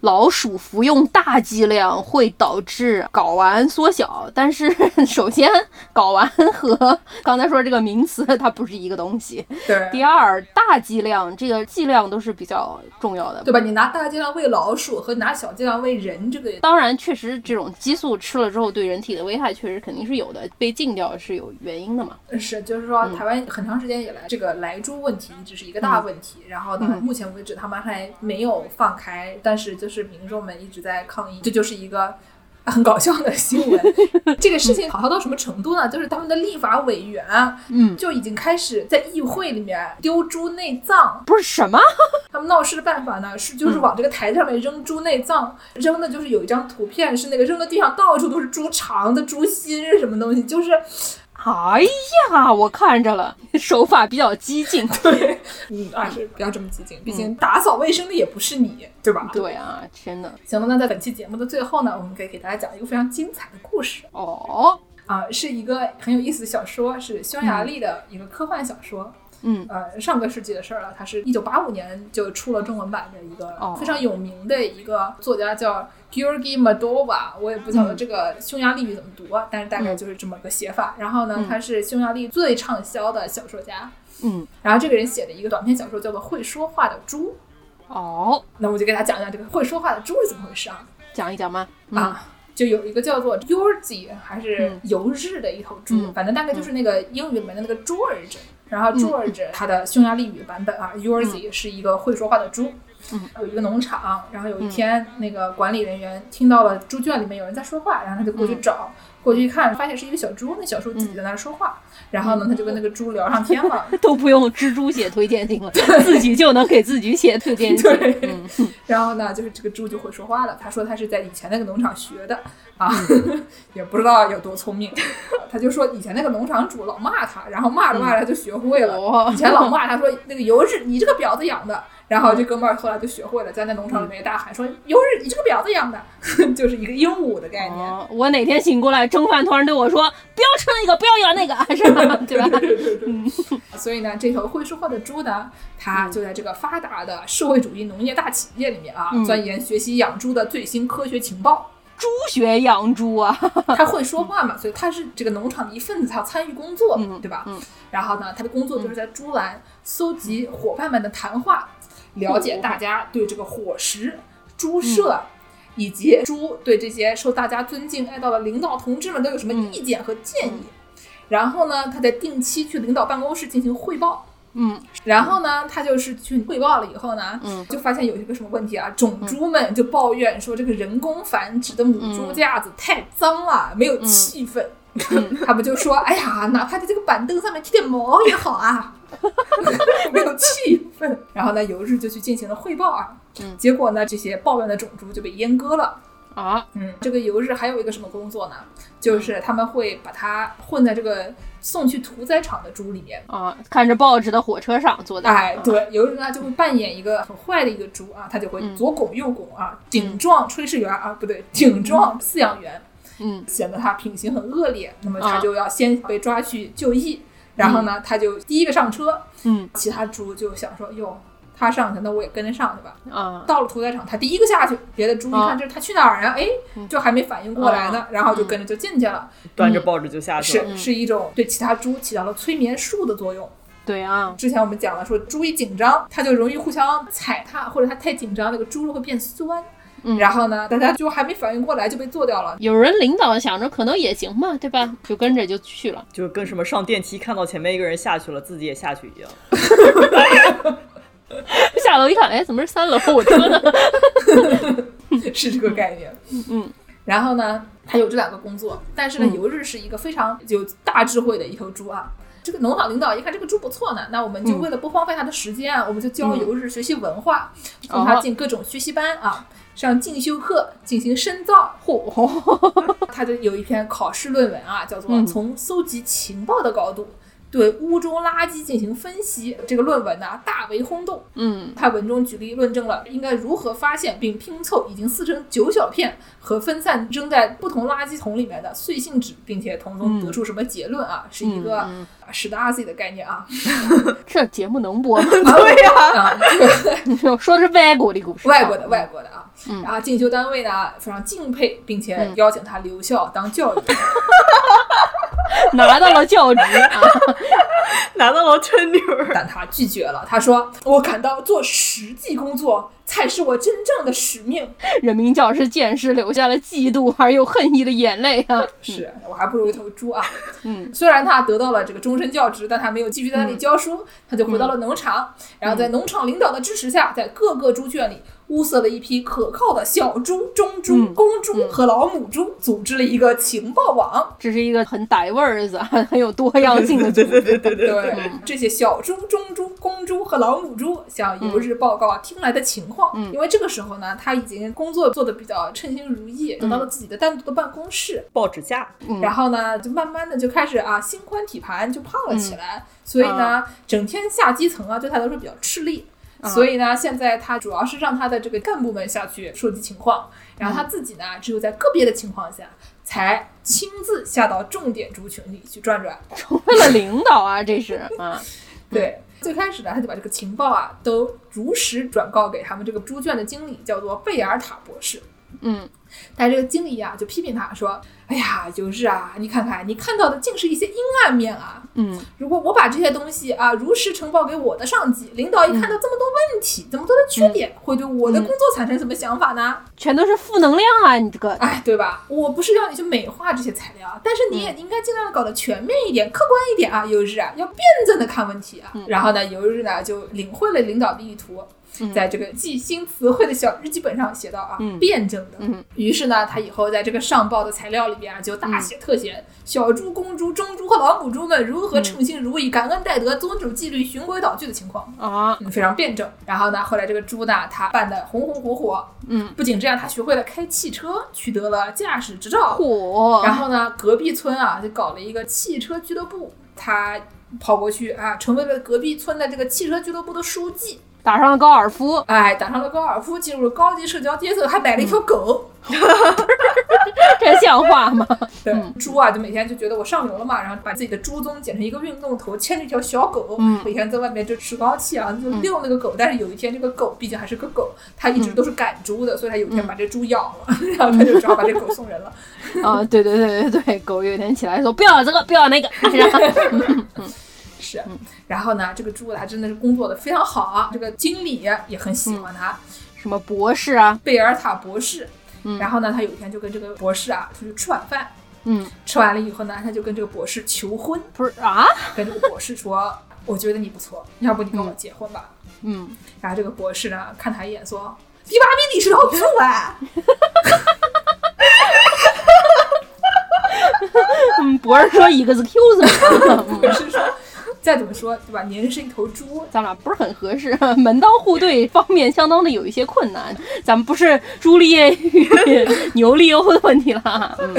Speaker 2: 老鼠服用大剂量会导致睾丸缩小，但是 首先睾丸和刚才说这个名词它不是一个东西。
Speaker 1: 对，
Speaker 2: 第二，大剂量这个剂量都是比较重要的，
Speaker 1: 对吧？你拿大剂量喂老鼠和拿小剂量喂人，这个
Speaker 2: 当然，确实这种激素吃了之后对人体的危害确实肯定是有的，被禁掉是有原因的嘛。
Speaker 1: 是，就是说台湾很长时间以来，这个莱猪问题一直是一个大问题。然后呢，目前为止他们还没有放开，但是就是民众们一直在抗议，这就是一个。很搞笑的新闻，这个事情好笑到什么程度呢？就是他们的立法委员，
Speaker 2: 嗯，
Speaker 1: 就已经开始在议会里面丢猪内脏。
Speaker 2: 不是什么？
Speaker 1: 他们闹事的办法呢，是就是往这个台子上面扔猪内脏，扔的就是有一张图片，是那个扔的地上到处都是猪肠的、猪心什么东西，就是。
Speaker 2: 哎呀，我看着了，手法比较激进。
Speaker 1: 对，嗯，啊是不要这么激进，毕竟打扫卫生的也不是你，对吧？
Speaker 2: 对啊，真的。
Speaker 1: 行了，那在本期节目的最后呢，我们可以给大家讲一个非常精彩的故事。
Speaker 2: 哦，
Speaker 1: 啊，是一个很有意思的小说，是匈牙利的一个科幻小说。
Speaker 2: 嗯，
Speaker 1: 呃，上个世纪的事儿了，它是一九八五年就出了中文版的一个
Speaker 2: 哦
Speaker 1: 非常有名的一个作家叫 Georgi Madova，我也不晓得这个匈牙利语怎么读，啊，但是大概就是这么个写法。然后呢，他是匈牙利最畅销的小说家。
Speaker 2: 嗯，
Speaker 1: 然后这个人写的一个短篇小说叫做《会说话的猪》。
Speaker 2: 哦，
Speaker 1: 那我就给大家讲讲这个会说话的猪是怎么回事啊？
Speaker 2: 讲一讲吗？嗯、
Speaker 1: 啊，就有一个叫做 Georgi 还是游日的一头猪，
Speaker 2: 嗯
Speaker 1: 反正大概就是那个英语里面的那个 George。然后 George 它的匈牙利语版本啊 y o u r z y 是一个会说话的猪。
Speaker 2: 嗯，
Speaker 1: 有一个农场，然后有一天那个管理人员听到了猪圈里面有人在说话，然后他就过去找，过去一看，发现是一个小猪，那小猪自己在那儿说话。然后呢，他就跟那个猪聊上天了，
Speaker 2: 都不用蜘蛛写推荐信了，自己就能给自己写推荐信。
Speaker 1: 对，
Speaker 2: 嗯，
Speaker 1: 然后呢，就是这个猪就会说话了。他说他是在以前那个农场学的啊，也不知道有多聪明。他就说以前那个农场主老骂他，然后骂着骂着他就学会了。
Speaker 2: 哦
Speaker 1: 以前老骂他说那个油是你这个婊子养的，然后这哥们儿后来就学会了，在那农场里面大喊说游日你这个婊子养的，就是一个鹦鹉的概念。
Speaker 2: 哦，我哪天醒过来，蒸饭突然对我说不要吃那个，不要养那个，是吧？对吧？
Speaker 1: 对对对。所以呢，这头会说话的猪呢，它就在这个发达的社会主义农业大企业里面啊，
Speaker 2: 嗯
Speaker 1: 钻研学习养猪的最新科学情报。
Speaker 2: 猪学养猪啊，
Speaker 1: 他会说话嘛，所以他是这个农场的一份子，他要参与工作，
Speaker 2: 嗯
Speaker 1: 对吧？
Speaker 2: 嗯
Speaker 1: 然后呢，他的工作就是在猪栏搜集伙伴们的谈话，了解大家对这个伙食、猪舍。以及猪对这些受大家尊敬爱戴的领导同志们都有什么意见和建议，然后呢，他在定期去领导办公室进行汇报，
Speaker 2: 嗯
Speaker 1: 然后呢，他就是去汇报了以后呢，
Speaker 2: 嗯
Speaker 1: 就发现有一个什么问题啊？种猪们就抱怨说，这个人工繁殖的母猪架子太脏了，没有气氛。他们就说：“哎呀，哪怕在这个板凳上面剃点毛也好啊，没有气氛。”然后呢，由日就去进行了汇报啊。
Speaker 2: 嗯
Speaker 1: 结果呢，这些抱怨的种猪就被阉割了。
Speaker 2: 啊，
Speaker 1: 嗯，这个游日还有一个什么工作呢？就是他们会把它混在这个送去屠宰场的猪里面。
Speaker 2: 啊，看着报纸的火车上坐的，
Speaker 1: 哎，对，有人呢就会扮演一个很坏的一个猪啊，他就会
Speaker 2: 嗯
Speaker 1: 左拱右拱啊，顶撞炊事员啊，不对，顶撞饲养员，
Speaker 2: 嗯
Speaker 1: 显得他品行很恶劣。那么他
Speaker 2: 啊
Speaker 1: 就要先被抓去就义，然后呢，他就第一个上车，
Speaker 2: 嗯
Speaker 1: 其他猪就想说，哟，他上去，那我也跟着上去吧。
Speaker 2: 啊，
Speaker 1: 到了屠宰场，他第一个下去，别的猪一
Speaker 2: 啊
Speaker 1: 看这他去哪儿啊？哎，
Speaker 2: 嗯
Speaker 1: 就还没反应过来呢
Speaker 2: 啊，
Speaker 1: 然后就跟着就进去了，
Speaker 3: 端着报纸就下去了。
Speaker 1: 是是一种对其他猪起到了催眠术的作用。
Speaker 2: 对啊，
Speaker 1: 之前我们讲了，说猪一紧张，它就容易互相踩踏，或者它太紧张，那个猪肉会变酸。
Speaker 2: 嗯
Speaker 1: 然后呢，大家就还没反应过来就被做掉了。
Speaker 2: 有人领导想着可能也行嘛，对吧？就跟着就去了。
Speaker 3: 就跟什么上电梯看到前面一个人下去了，自己也下去一样。
Speaker 2: 下楼一看，哎，怎么是三楼？我车呢？
Speaker 1: 是这个概念。
Speaker 2: 嗯
Speaker 1: 然后呢，他有这两个工作，但是呢，
Speaker 2: 嗯
Speaker 1: 尤日是一个非常有大智慧的一头猪啊。这个农场领导一看这个猪不错呢，那我们就
Speaker 2: 嗯。
Speaker 1: 为了不荒废他的时间啊，我们就教
Speaker 2: 嗯。
Speaker 1: 尤日学习文化，送他进各种学习班啊，上进修课，进行深造。
Speaker 2: 嚯，
Speaker 1: 他就有一篇考试论文啊，叫做
Speaker 2: 嗯《
Speaker 1: 从搜集情报的高度对屋中垃圾进行分析》。这个论文呢大为轰动，
Speaker 2: 嗯
Speaker 1: 他文中举例论证了应该如何发现并拼凑已经撕成九小片和分散扔在不同垃圾桶里面的碎性纸，并且从中得出什么结论啊？是一个
Speaker 2: 嗯
Speaker 1: 史达西的概念啊。
Speaker 2: 这节目能播吗？
Speaker 1: 对呀、啊，这个
Speaker 2: 说的是外国的故事啊，
Speaker 1: 外国的外国的啊。
Speaker 2: 嗯
Speaker 1: 然后进修单位呢非常敬佩，并且
Speaker 2: 嗯
Speaker 1: 邀请他留校当教育。
Speaker 2: 拿到了教职啊，
Speaker 3: 拿到了 tenure，
Speaker 1: 但他拒绝了。他说：“我感到做实际工作才是我真正的使命。
Speaker 2: 人民教师见识流下了嫉妒而又恨意的眼泪啊，
Speaker 1: 是我还不如一头猪啊！
Speaker 2: 嗯
Speaker 1: 虽然他得到了这个终身教职，但他没有继续在那里教书，他就回到了农场，然后在农场领导的支持下，在各个猪圈里物色了一批可靠的小猪、中猪、
Speaker 2: 嗯
Speaker 1: 公猪和老母猪，组织了一个情报网。
Speaker 2: 这是一个很 diverse 啊，很有多样性的组
Speaker 3: 对对
Speaker 2: 织。
Speaker 3: 对对对，
Speaker 1: 对，这些小猪、中猪、公猪和老母猪向
Speaker 2: 嗯
Speaker 1: 游日报告听来的情况。因为这个时候呢，他已经工作做得比较称心如意，得到了自己的单独的办公室。
Speaker 3: 报纸架，
Speaker 2: 嗯
Speaker 1: 然后呢，就慢慢的就开始啊，心宽体盘，就胖了起来。所以呢，整天下基层啊，对他来说比较吃力。所以呢，现在他主要是让他的这个干部们下去收集情况，然后他自己呢，只有在个别的情况下，才亲自下到重点猪群里去转转。
Speaker 2: 成为了领导啊，这是 啊，
Speaker 1: 对，最开始呢，他就把这个情报啊都如实转告给他们这个猪圈的经理，叫做贝尔塔博士。
Speaker 2: 嗯
Speaker 1: 但这个经理啊就批评他说：“哎呀，有日啊，你看看你看到的竟是一些阴暗面啊！
Speaker 2: 嗯
Speaker 1: 如果我把这些东西啊如实呈报给我的上级，领导一看到这么多问题，这么多的缺点，会对我的工作产生什么想法呢？
Speaker 2: 全都是负能量啊，你这个
Speaker 1: 哎，对吧？我不是要你去美化这些材料，但是你也应该尽量的搞得全面一点、客观一点啊。有日啊，要辩证的看问题啊。然后呢，有日呢就领会了领导的意图，在这个记新词汇的小日记本上写到啊，
Speaker 2: 嗯
Speaker 1: 辩证的。
Speaker 2: 嗯
Speaker 1: 于是呢，他以后在这个上报的材料里边啊，就大写特写小猪、公猪、中猪和老母猪们如何称心如意、感恩戴德、遵守纪律、循规蹈矩的情况。
Speaker 2: 啊，
Speaker 1: 嗯，非常辩证。然后呢，后来这个猪呢，他办的红红火火。
Speaker 2: 嗯，
Speaker 1: 不仅这样，他学会了开汽车，取得了驾驶执照。
Speaker 2: 嚯，
Speaker 1: 然后呢，隔壁村啊就搞了一个汽车俱乐部，他跑过去啊，成为了隔壁村的这个汽车俱乐部的书记。
Speaker 2: 打上了高尔夫，
Speaker 1: 哎，打上了高尔夫，进入了高级社交阶层，还买了一条狗。
Speaker 2: 这像话吗？
Speaker 1: 对，猪啊，就每天就觉得我上流了嘛，然后把自己的猪鬃剪成一个运动头，牵着一条小狗，
Speaker 2: 嗯
Speaker 1: 每天在外面就趾高气啊，就遛那个狗。但是有一天，这个狗毕竟还是个狗，它一直都是赶猪的，所以它有一天把这猪咬了，然后它就只好把这狗送人了。
Speaker 2: 啊，对对对对对，狗有一天起来说不要这个，不要那个，然后
Speaker 1: 是，然后呢，这个朱古达真的是工作的非常好啊，这个经理也很喜欢他，
Speaker 2: 什么博士啊，
Speaker 1: 贝尔塔博士。
Speaker 2: 嗯。
Speaker 1: 然后呢，他有一天就跟这个博士啊出去吃晚饭，
Speaker 2: 嗯，
Speaker 1: 吃完了以后呢，他就跟这个博士求婚，
Speaker 2: 不是啊，
Speaker 1: 跟这个博士说：“我觉得你不错，要不你跟我结婚吧。
Speaker 2: 嗯，
Speaker 1: 然后这个博士呢看他一眼说：“迪巴比你是老猪啊。
Speaker 2: 嗯，博士说 excuse me，！”
Speaker 1: 博士说：“再怎么说对吧？您是一头猪，
Speaker 2: 咱俩不是很合适，门当户对方面相当的有一些困难，咱们不是朱丽叶与牛利欧的问题了，嗯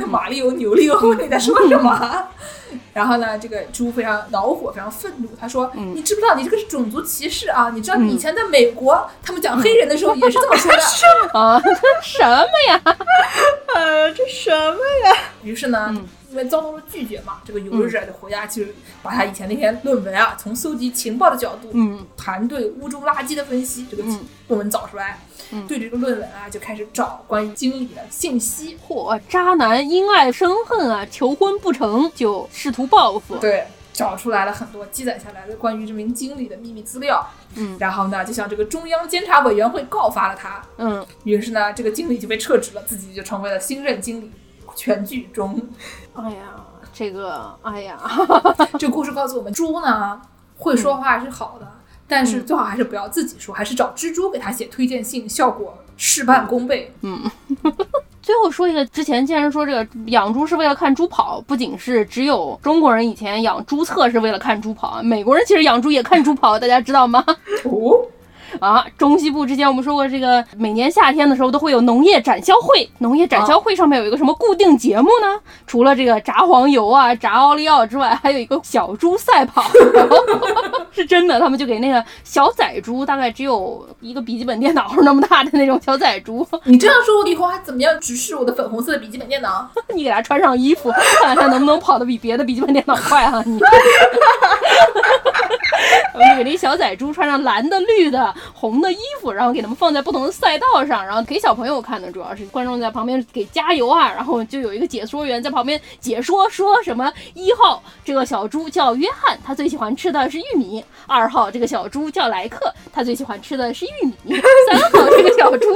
Speaker 1: 那马力欧牛利欧你在说什么？”然后呢，这个猪非常恼火，非常愤怒。他说：“
Speaker 2: 嗯
Speaker 1: 你知不知道你这个是种族歧视啊？你知道以前在美国，他们讲黑人的时候也是这么说的。
Speaker 2: 啊，什么呀？
Speaker 3: 呃，这什么呀？
Speaker 1: 于是呢，
Speaker 2: 嗯
Speaker 1: 因为遭到了拒绝嘛，这个尤日啊就回家去把他以前那些论文啊，从搜集情报的角度，
Speaker 2: 嗯。
Speaker 1: 谈对屋中垃圾的分析这个
Speaker 2: 嗯。
Speaker 1: 论文找出来，
Speaker 2: 嗯。
Speaker 1: 对这个论文啊就开始找关于经理的信息，
Speaker 2: 嚯，渣男因爱生恨啊，求婚不成就试图报复，
Speaker 1: 对，找出来了很多积攒下来的关于这名经理的秘密资料，
Speaker 2: 嗯。
Speaker 1: 然后呢，就向这个中央监察委员会告发了他，
Speaker 2: 嗯，
Speaker 1: 于是呢，这个经理就被撤职了，自己就成为了新任经理。全剧终，
Speaker 2: 哎呀，这个，哎呀，
Speaker 1: 这故事告诉我们，猪呢会说话是好的，但是最好还是不要自己说，还是找蜘蛛给他写推荐信，效果事半功倍。嗯。
Speaker 2: 最后说一个，之前既然说这个养猪是为了看猪跑，不仅是只有中国人以前养猪测是为了看猪跑，美国人其实养猪也看猪跑，大家知道吗？
Speaker 1: 哦，
Speaker 2: 啊，中西部之间我们说过，这个每年夏天的时候都会有农业展销会，农业展销会上面有一个什么固定节目呢？除了这个炸黄油啊、炸奥利奥之外，还有一个小猪赛跑，是真的，他们就给那个小仔猪，大概只有一个笔记本电脑那么大的那种小仔猪，
Speaker 1: 你这样说，我以后还怎么样直视我的粉红色的笔记本电脑？
Speaker 2: 你给它穿上衣服，看看它能不能跑得比别的笔记本电脑快啊！你，我们给那小仔猪穿上蓝的、绿的、红的衣服，然后给他们放在不同的赛道上，然后给小朋友看的，主要是观众在旁边给加油啊，然后就有一个解说员在旁边解说，说什么一号这个小猪叫约翰，他最喜欢吃的是玉米；二号这个小猪叫莱克，他最喜欢吃的是玉米；三号这个小猪，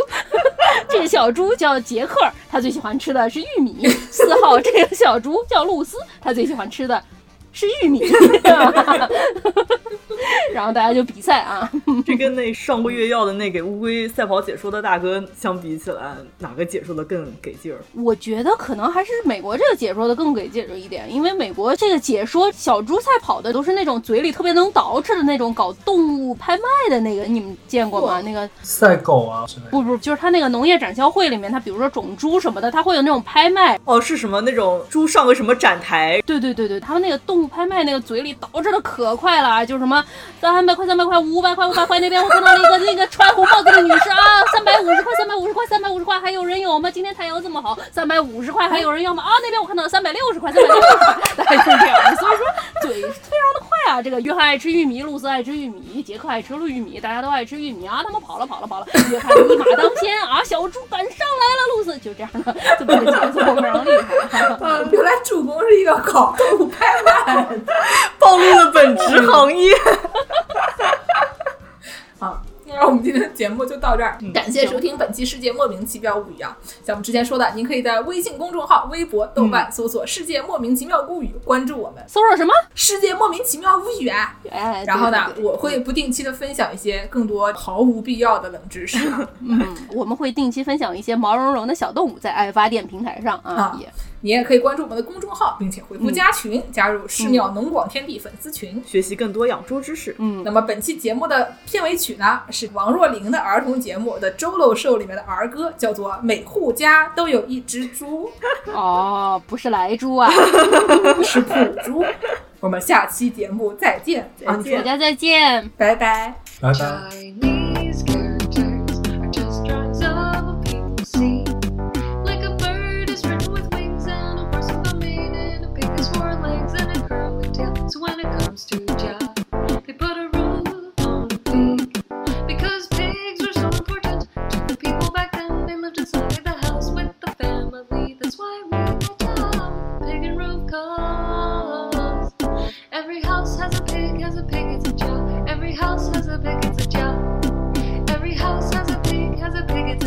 Speaker 2: 这个小猪叫杰克，他最喜欢吃的是玉米；四号这个小猪叫露丝，他最喜欢吃的。是玉米，然后大家就比赛啊。
Speaker 3: 这跟那上过月要的那给乌龟赛跑解说的大哥相比起来，哪个解说的更给劲儿？
Speaker 2: 我觉得可能还是美国这个解说的更给劲儿一点，因为美国这个解说小猪赛跑的都是那种嘴里特别能捯饬的那种搞动物拍卖的那个，你们见过吗？那个
Speaker 4: 赛狗啊之类。
Speaker 2: 不不，就是他那个农业展销会里面，他比如说种猪什么的，他会有那种拍卖。
Speaker 3: 哦，是什么那种猪上个什么展台？
Speaker 2: 对对对对，他们那个动拍卖那个嘴里捯饬的可快了啊，就什么三百块、三百块、五百块、五百块。那边我看到了一个那个穿红帽子的女士啊，三百五十块、三百五十块、三百五十块，还有人有吗？今天太阳这么好，三百五十块还有人要吗？啊，那边我看到了三百六十块、三百六十块，大概就这样。所以说嘴非常的快啊。这个约翰爱吃玉米，露丝爱吃玉米，杰克爱吃绿玉米，大家都爱吃玉米啊。他们跑了跑了跑了，约翰一马当先啊，小猪赶上来了，露丝就这样的这么个节奏，非常厉害。
Speaker 1: 啊，原来主公是一个搞动物拍卖
Speaker 3: 暴露了本职行业。
Speaker 1: 好。那我们今天的节目就到这儿，感谢收听本期《世界莫名其妙物语》啊！像我们之前说的，您可以在微信公众号、微博、豆瓣搜索“世界莫名其妙物语”，关注我们。
Speaker 2: 搜索什么？
Speaker 1: 世界莫名其妙物语啊！
Speaker 2: 哎，
Speaker 1: 然后呢我会不定期的分享一些更多毫无必要的冷知识。
Speaker 2: 嗯，我们会定期分享一些毛茸茸的小动物在爱发电平台上啊
Speaker 1: 啊，
Speaker 2: 也
Speaker 1: 你也可以关注我们的公众号，并且回复加群，加入世庙农广天地粉丝群。
Speaker 3: 学习更多养猪知识。
Speaker 2: 嗯
Speaker 1: 那么本期节目的片尾曲呢，是王若琳的儿童节目的《周漏兽》里面的儿歌，叫做《每户家都有一只猪
Speaker 2: 哦，不是来猪啊，》，
Speaker 1: 是普猪。我们下期节目再见，
Speaker 3: 再见
Speaker 2: 大家再见。
Speaker 1: 拜拜。
Speaker 4: 拜拜。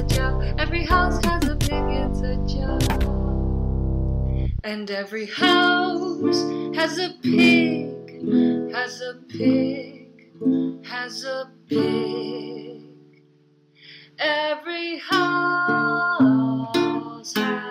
Speaker 5: job. Every house has a pig, it's a job. And every house has a pig, has a pig, has a pig. Every house has